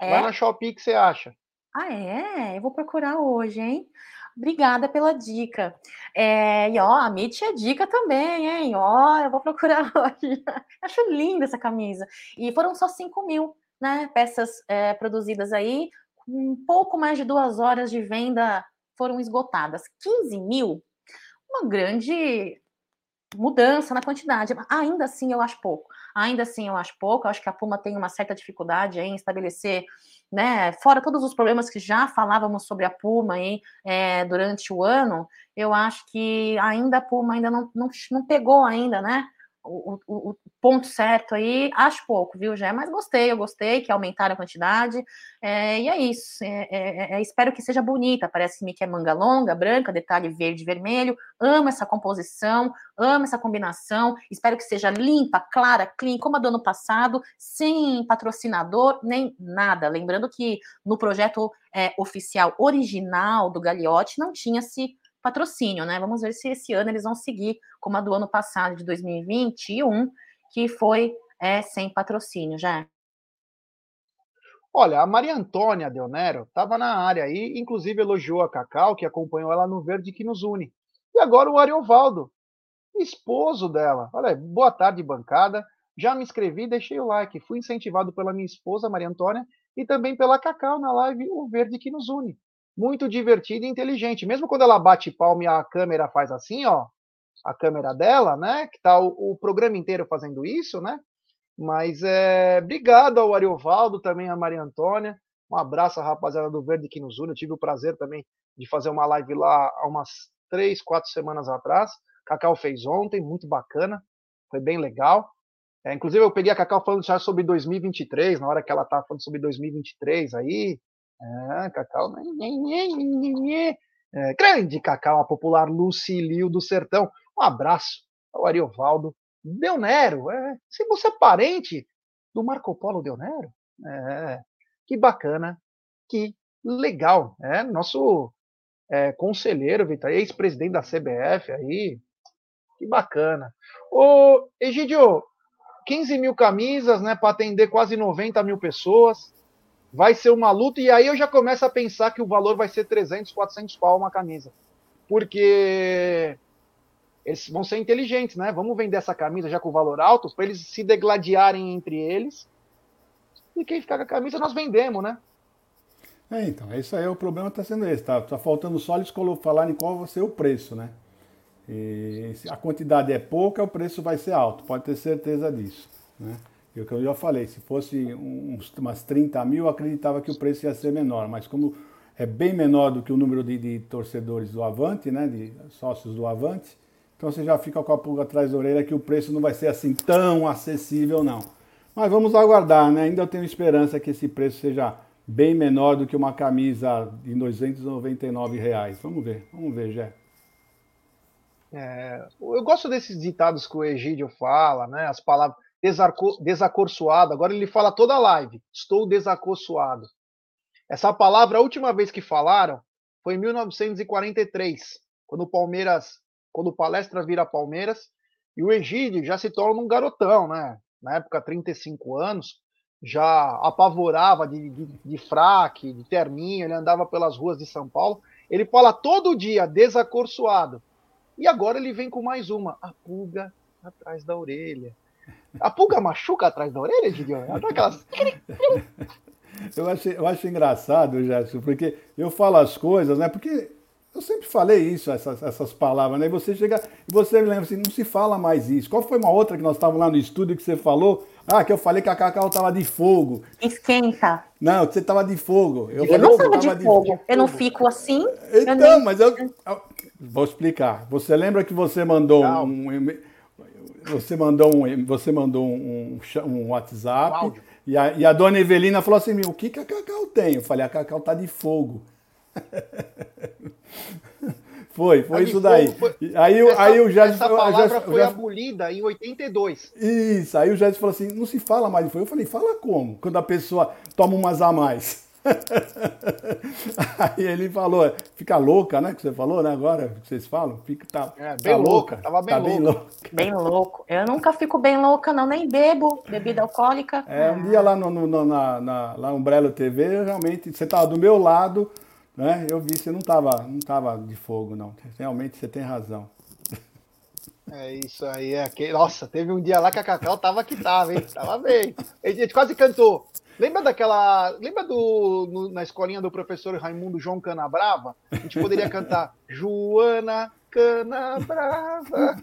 É? Vai na Shopee que você acha. Ah, é? Eu vou procurar hoje, hein? Obrigada pela dica. É, e ó, a Mitch é dica também, hein? Ó, eu vou procurar hoje. Acho linda essa camisa. E foram só 5 mil, né? Peças é, produzidas aí, um pouco mais de duas horas de venda foram esgotadas. 15 mil, uma grande mudança na quantidade. Ainda assim, eu acho pouco. Ainda assim, eu acho pouco. Eu acho que a Puma tem uma certa dificuldade em estabelecer né, fora todos os problemas que já falávamos sobre a Puma aí, é, durante o ano, eu acho que ainda a Puma ainda não, não, não pegou ainda, né, o, o, ponto certo aí, acho pouco, viu, Jé? Mas gostei, eu gostei que aumentaram a quantidade, é, e é isso. É, é, é espero que seja bonita. Parece-me que é manga longa, branca, detalhe verde e vermelho. Amo essa composição, amo essa combinação. Espero que seja limpa, clara, clean, como a do ano passado, sem patrocinador nem nada. Lembrando que no projeto é, oficial original do Gagliotti não tinha-se patrocínio, né? Vamos ver se esse ano eles vão seguir como a do ano passado, de 2021, que foi é, sem patrocínio, já. Olha, a Maria Antônia Del Nero estava na área aí, inclusive elogiou a Cacau, que acompanhou ela no Verde que nos une. E agora o Ariovaldo, esposo dela. Olha, boa tarde, bancada. Já me inscrevi, deixei o like. Fui incentivado pela minha esposa, Maria Antônia, e também pela Cacau na live O Verde que nos une muito divertida e inteligente. Mesmo quando ela bate palma e a câmera faz assim, ó, a câmera dela, né? Que tá o, o programa inteiro fazendo isso, né? Mas é, obrigado ao Ariovaldo, também a Maria Antônia. Um abraço à rapaziada do Verde que nos une. Eu tive o prazer também de fazer uma live lá há umas três, quatro semanas atrás. Cacau fez ontem, muito bacana. Foi bem legal. É, inclusive, eu peguei a Cacau falando já sobre 2023, na hora que ela tá falando sobre 2023 aí. É, Cacau. É, grande Cacau, a popular Lucilio do Sertão. Um abraço ao Ariovaldo Deonero. É, se você é parente do Marco Polo Deonero, é, que bacana, que legal. É, nosso é, conselheiro, Vitor, ex-presidente da CBF aí. Que bacana. Ô, Egidio, 15 mil camisas, né, para atender quase 90 mil pessoas vai ser uma luta, e aí eu já começo a pensar que o valor vai ser 300, 400 pau uma camisa. Porque eles vão ser inteligentes, né? Vamos vender essa camisa já com valor alto, para eles se degladiarem entre eles. E quem ficar com a camisa, nós vendemos, né? É, então, isso aí, o problema está sendo esse, tá? Tá faltando só eles falarem qual vai ser o preço, né? E a quantidade é pouca, o preço vai ser alto, pode ter certeza disso, né? E que eu já falei, se fosse uns, umas 30 mil, eu acreditava que o preço ia ser menor, mas como é bem menor do que o número de, de torcedores do Avante, né, de sócios do Avante, então você já fica com a pulga atrás da orelha que o preço não vai ser assim tão acessível, não. Mas vamos aguardar, né? Ainda eu tenho esperança que esse preço seja bem menor do que uma camisa de 299 reais. Vamos ver, vamos ver, Jé. É, eu gosto desses ditados que o Egídio fala, né? As palavras desacorçoado. Agora ele fala toda a live. Estou desacorçoado. Essa palavra, a última vez que falaram, foi em 1943, quando o Palmeiras, quando o Palestra vira Palmeiras, e o Egídio já se torna um garotão, né? Na época, 35 anos, já apavorava de, de, de fraque, de terninho, ele andava pelas ruas de São Paulo. Ele fala todo dia desacorçoado. E agora ele vem com mais uma, a pulga atrás da orelha. A pulga machuca atrás da orelha, Gideon? Ela dá aquelas... Eu acho, eu acho engraçado, Gerson, porque eu falo as coisas, né? Porque eu sempre falei isso, essas, essas palavras, né? E você chega e você lembra assim, não se fala mais isso. Qual foi uma outra que nós estávamos lá no estúdio que você falou? Ah, que eu falei que a Cacau estava de fogo. Esquenta. Não, você estava de fogo. Eu, eu falei, não estava de, de, fogo. Eu não fico assim. Então, eu nem... mas eu, eu, Vou explicar. Você lembra que você mandou não. um. Você mandou um, você mandou um, um WhatsApp. Um e a, e a dona Evelina falou assim: o que, que a Cacau tem? Eu falei: a Cacau tá de fogo. foi, foi isso daí. Foi, aí, essa, aí o Jéssica. Essa palavra foi abolida em 82. Isso, aí o Jéssica falou assim: não se fala mais de fogo. Eu falei: fala como? Quando a pessoa toma umas a mais. Aí ele falou, fica louca, né? Que você falou, né? Agora que vocês falam, fica tá, é, bem tá louca, louca, tava bem, tá louca. bem louca. Bem louco. Eu nunca fico bem louca, não, nem bebo bebida alcoólica. É, um dia lá no, no na, na, lá no Umbrella TV, realmente, você tava do meu lado, né? Eu vi, você não tava, não tava de fogo, não. Realmente você tem razão. É isso aí, é que... Nossa, teve um dia lá que a Cacau tava que tava, hein? Tava bem. A gente quase cantou. Lembra daquela. Lembra do. No, na escolinha do professor Raimundo João Canabrava? A gente poderia cantar Joana Canabrava.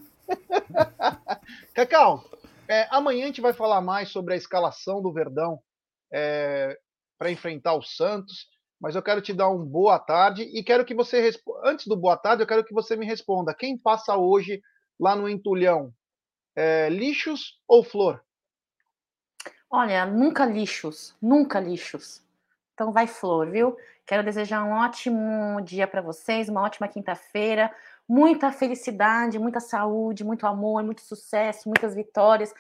Cacau, é, amanhã a gente vai falar mais sobre a escalação do Verdão é, para enfrentar o Santos. Mas eu quero te dar um boa tarde e quero que você responda. Antes do boa tarde, eu quero que você me responda. Quem passa hoje lá no Entulhão? É, lixos ou flor? Olha, nunca lixos, nunca lixos. Então vai flor, viu? Quero desejar um ótimo dia para vocês, uma ótima quinta-feira, muita felicidade, muita saúde, muito amor, muito sucesso, muitas vitórias.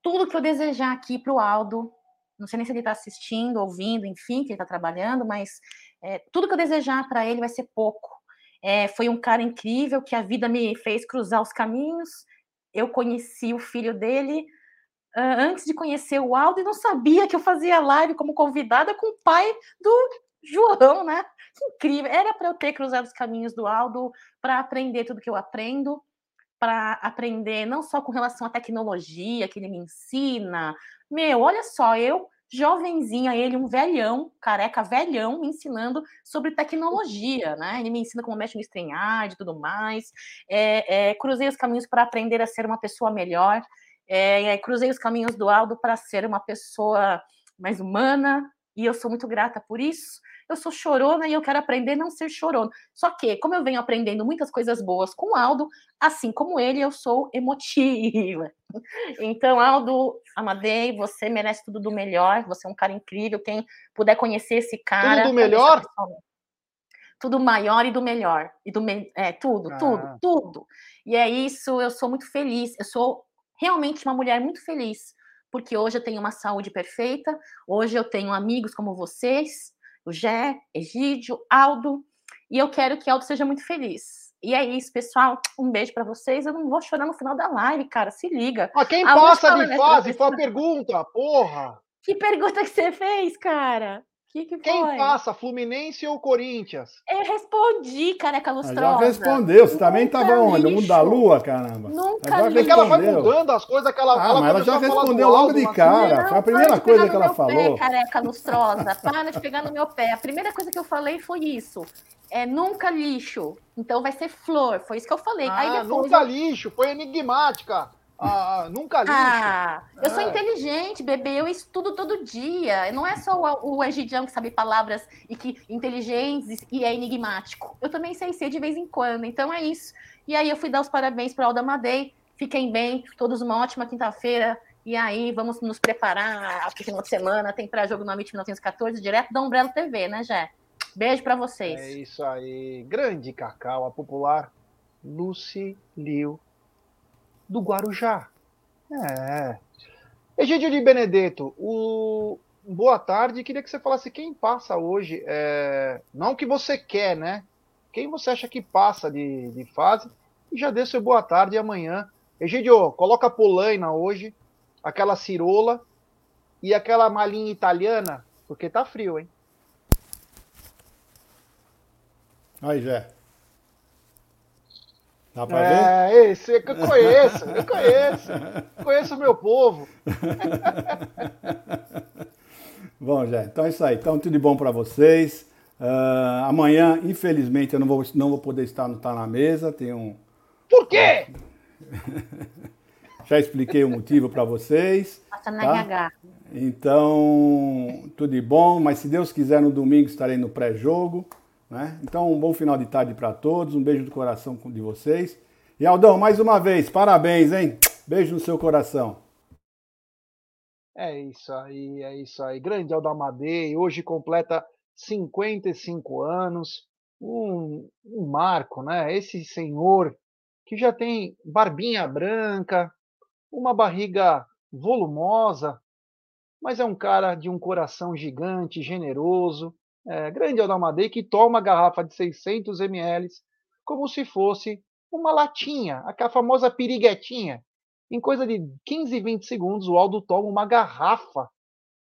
Tudo que eu desejar aqui para o Aldo, não sei nem se ele está assistindo, ouvindo, enfim, que ele está trabalhando, mas é, tudo que eu desejar para ele vai ser pouco. É, foi um cara incrível que a vida me fez cruzar os caminhos. Eu conheci o filho dele, antes de conhecer o Aldo e não sabia que eu fazia live como convidada com o pai do João, né? Incrível. Era para eu ter cruzado os caminhos do Aldo para aprender tudo que eu aprendo, para aprender não só com relação à tecnologia que ele me ensina. Meu, olha só, eu jovenzinha, ele um velhão, careca velhão, me ensinando sobre tecnologia, né? Ele me ensina como mexe no StreamYard e tudo mais. É, é, cruzei os caminhos para aprender a ser uma pessoa melhor. É, cruzei os caminhos do Aldo para ser uma pessoa mais humana, e eu sou muito grata por isso. Eu sou chorona e eu quero aprender a não ser chorona. Só que, como eu venho aprendendo muitas coisas boas com o Aldo, assim como ele, eu sou emotiva. Então, Aldo Amadei, você merece tudo do melhor. Você é um cara incrível. Quem puder conhecer esse cara. Tudo do melhor? Tudo maior e do melhor. E do me... É, tudo, ah. tudo, tudo. E é isso, eu sou muito feliz. Eu sou realmente uma mulher muito feliz, porque hoje eu tenho uma saúde perfeita, hoje eu tenho amigos como vocês, o Gé, Egídio, Aldo, e eu quero que Aldo seja muito feliz. E é isso, pessoal. Um beijo para vocês. Eu não vou chorar no final da live, cara. Se liga. Mas quem passa de fase foi a pergunta, porra. Que pergunta que você fez, cara? Que que Quem passa, Fluminense ou Corinthians? Eu respondi, careca lustrosa. Já respondeu, você também estava onde? O mundo da lua, caramba. Nunca já lixo. ela vai mudando as coisas que ela ah, mas ela já respondeu logo de cara. Não, foi a primeira coisa que ela falou. Pé, careca lustrosa, para de pegar no meu pé. A primeira coisa que eu falei foi isso. É nunca lixo. Então vai ser flor. Foi isso que eu falei. Ah, Aí depois nunca eu... lixo. Foi enigmática. Ah, nunca li. Ah, eu sou é. inteligente, bebê. Eu estudo todo dia. Não é só o, o Egidião que sabe palavras e que inteligentes e é enigmático. Eu também sei ser de vez em quando. Então é isso. E aí eu fui dar os parabéns para Alda Madei. Fiquem bem, todos uma ótima quinta-feira. E aí vamos nos preparar para o final de semana. Tem para jogo no Amit 1914, direto da Umbrella TV, né, Jé? Beijo para vocês. É isso aí. Grande Cacau, a popular Lucy Liu do Guarujá. É. Egídio de Benedetto, o... boa tarde. Queria que você falasse quem passa hoje. É... Não que você quer, né? Quem você acha que passa de, de fase? E já dê seu boa tarde amanhã. Egídio, coloca a polaina hoje, aquela cirola e aquela malinha italiana, porque tá frio, hein? Aí, Jé. Dá pra é, ver? esse eu conheço, eu conheço. Conheço o meu povo. bom, já, então é isso aí. Então, tudo de bom para vocês. Uh, amanhã, infelizmente, eu não vou, não vou poder estar no Tá na Mesa. Tem um. Por quê? Já expliquei o motivo para vocês. Passa na tá? RH. Então, tudo de bom, mas se Deus quiser, no domingo estarei no pré-jogo. Né? Então, um bom final de tarde para todos, um beijo do coração de vocês. E Aldão, mais uma vez, parabéns, hein? Beijo no seu coração. É isso aí, é isso aí. Grande Aldo Amadei, hoje completa 55 anos, um, um marco, né? Esse senhor que já tem barbinha branca, uma barriga volumosa, mas é um cara de um coração gigante, generoso, é, grande Aldamadei, que toma uma garrafa de 600 ml como se fosse uma latinha, aquela famosa piriguetinha. Em coisa de 15, 20 segundos, o Aldo toma uma garrafa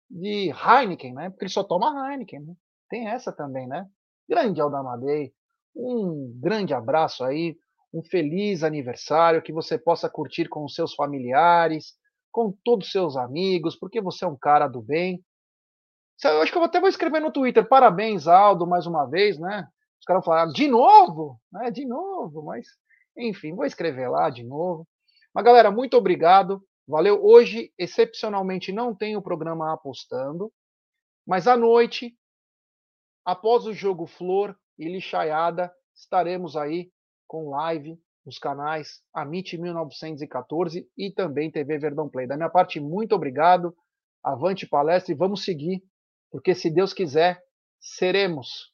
de Heineken, né? Porque ele só toma Heineken, né? Tem essa também, né? Grande Aldamadei, um grande abraço aí, um feliz aniversário, que você possa curtir com os seus familiares, com todos os seus amigos, porque você é um cara do bem. Eu acho que eu até vou escrever no Twitter, parabéns, Aldo, mais uma vez, né? Os caras falaram, de novo? Né? De novo, mas enfim, vou escrever lá de novo. Mas galera, muito obrigado. Valeu. Hoje, excepcionalmente, não tem o programa apostando, mas à noite, após o jogo Flor e Lixaiada, estaremos aí com live nos canais Amit 1914 e também TV Verdão Play. Da minha parte, muito obrigado. Avante palestra e vamos seguir porque se Deus quiser, seremos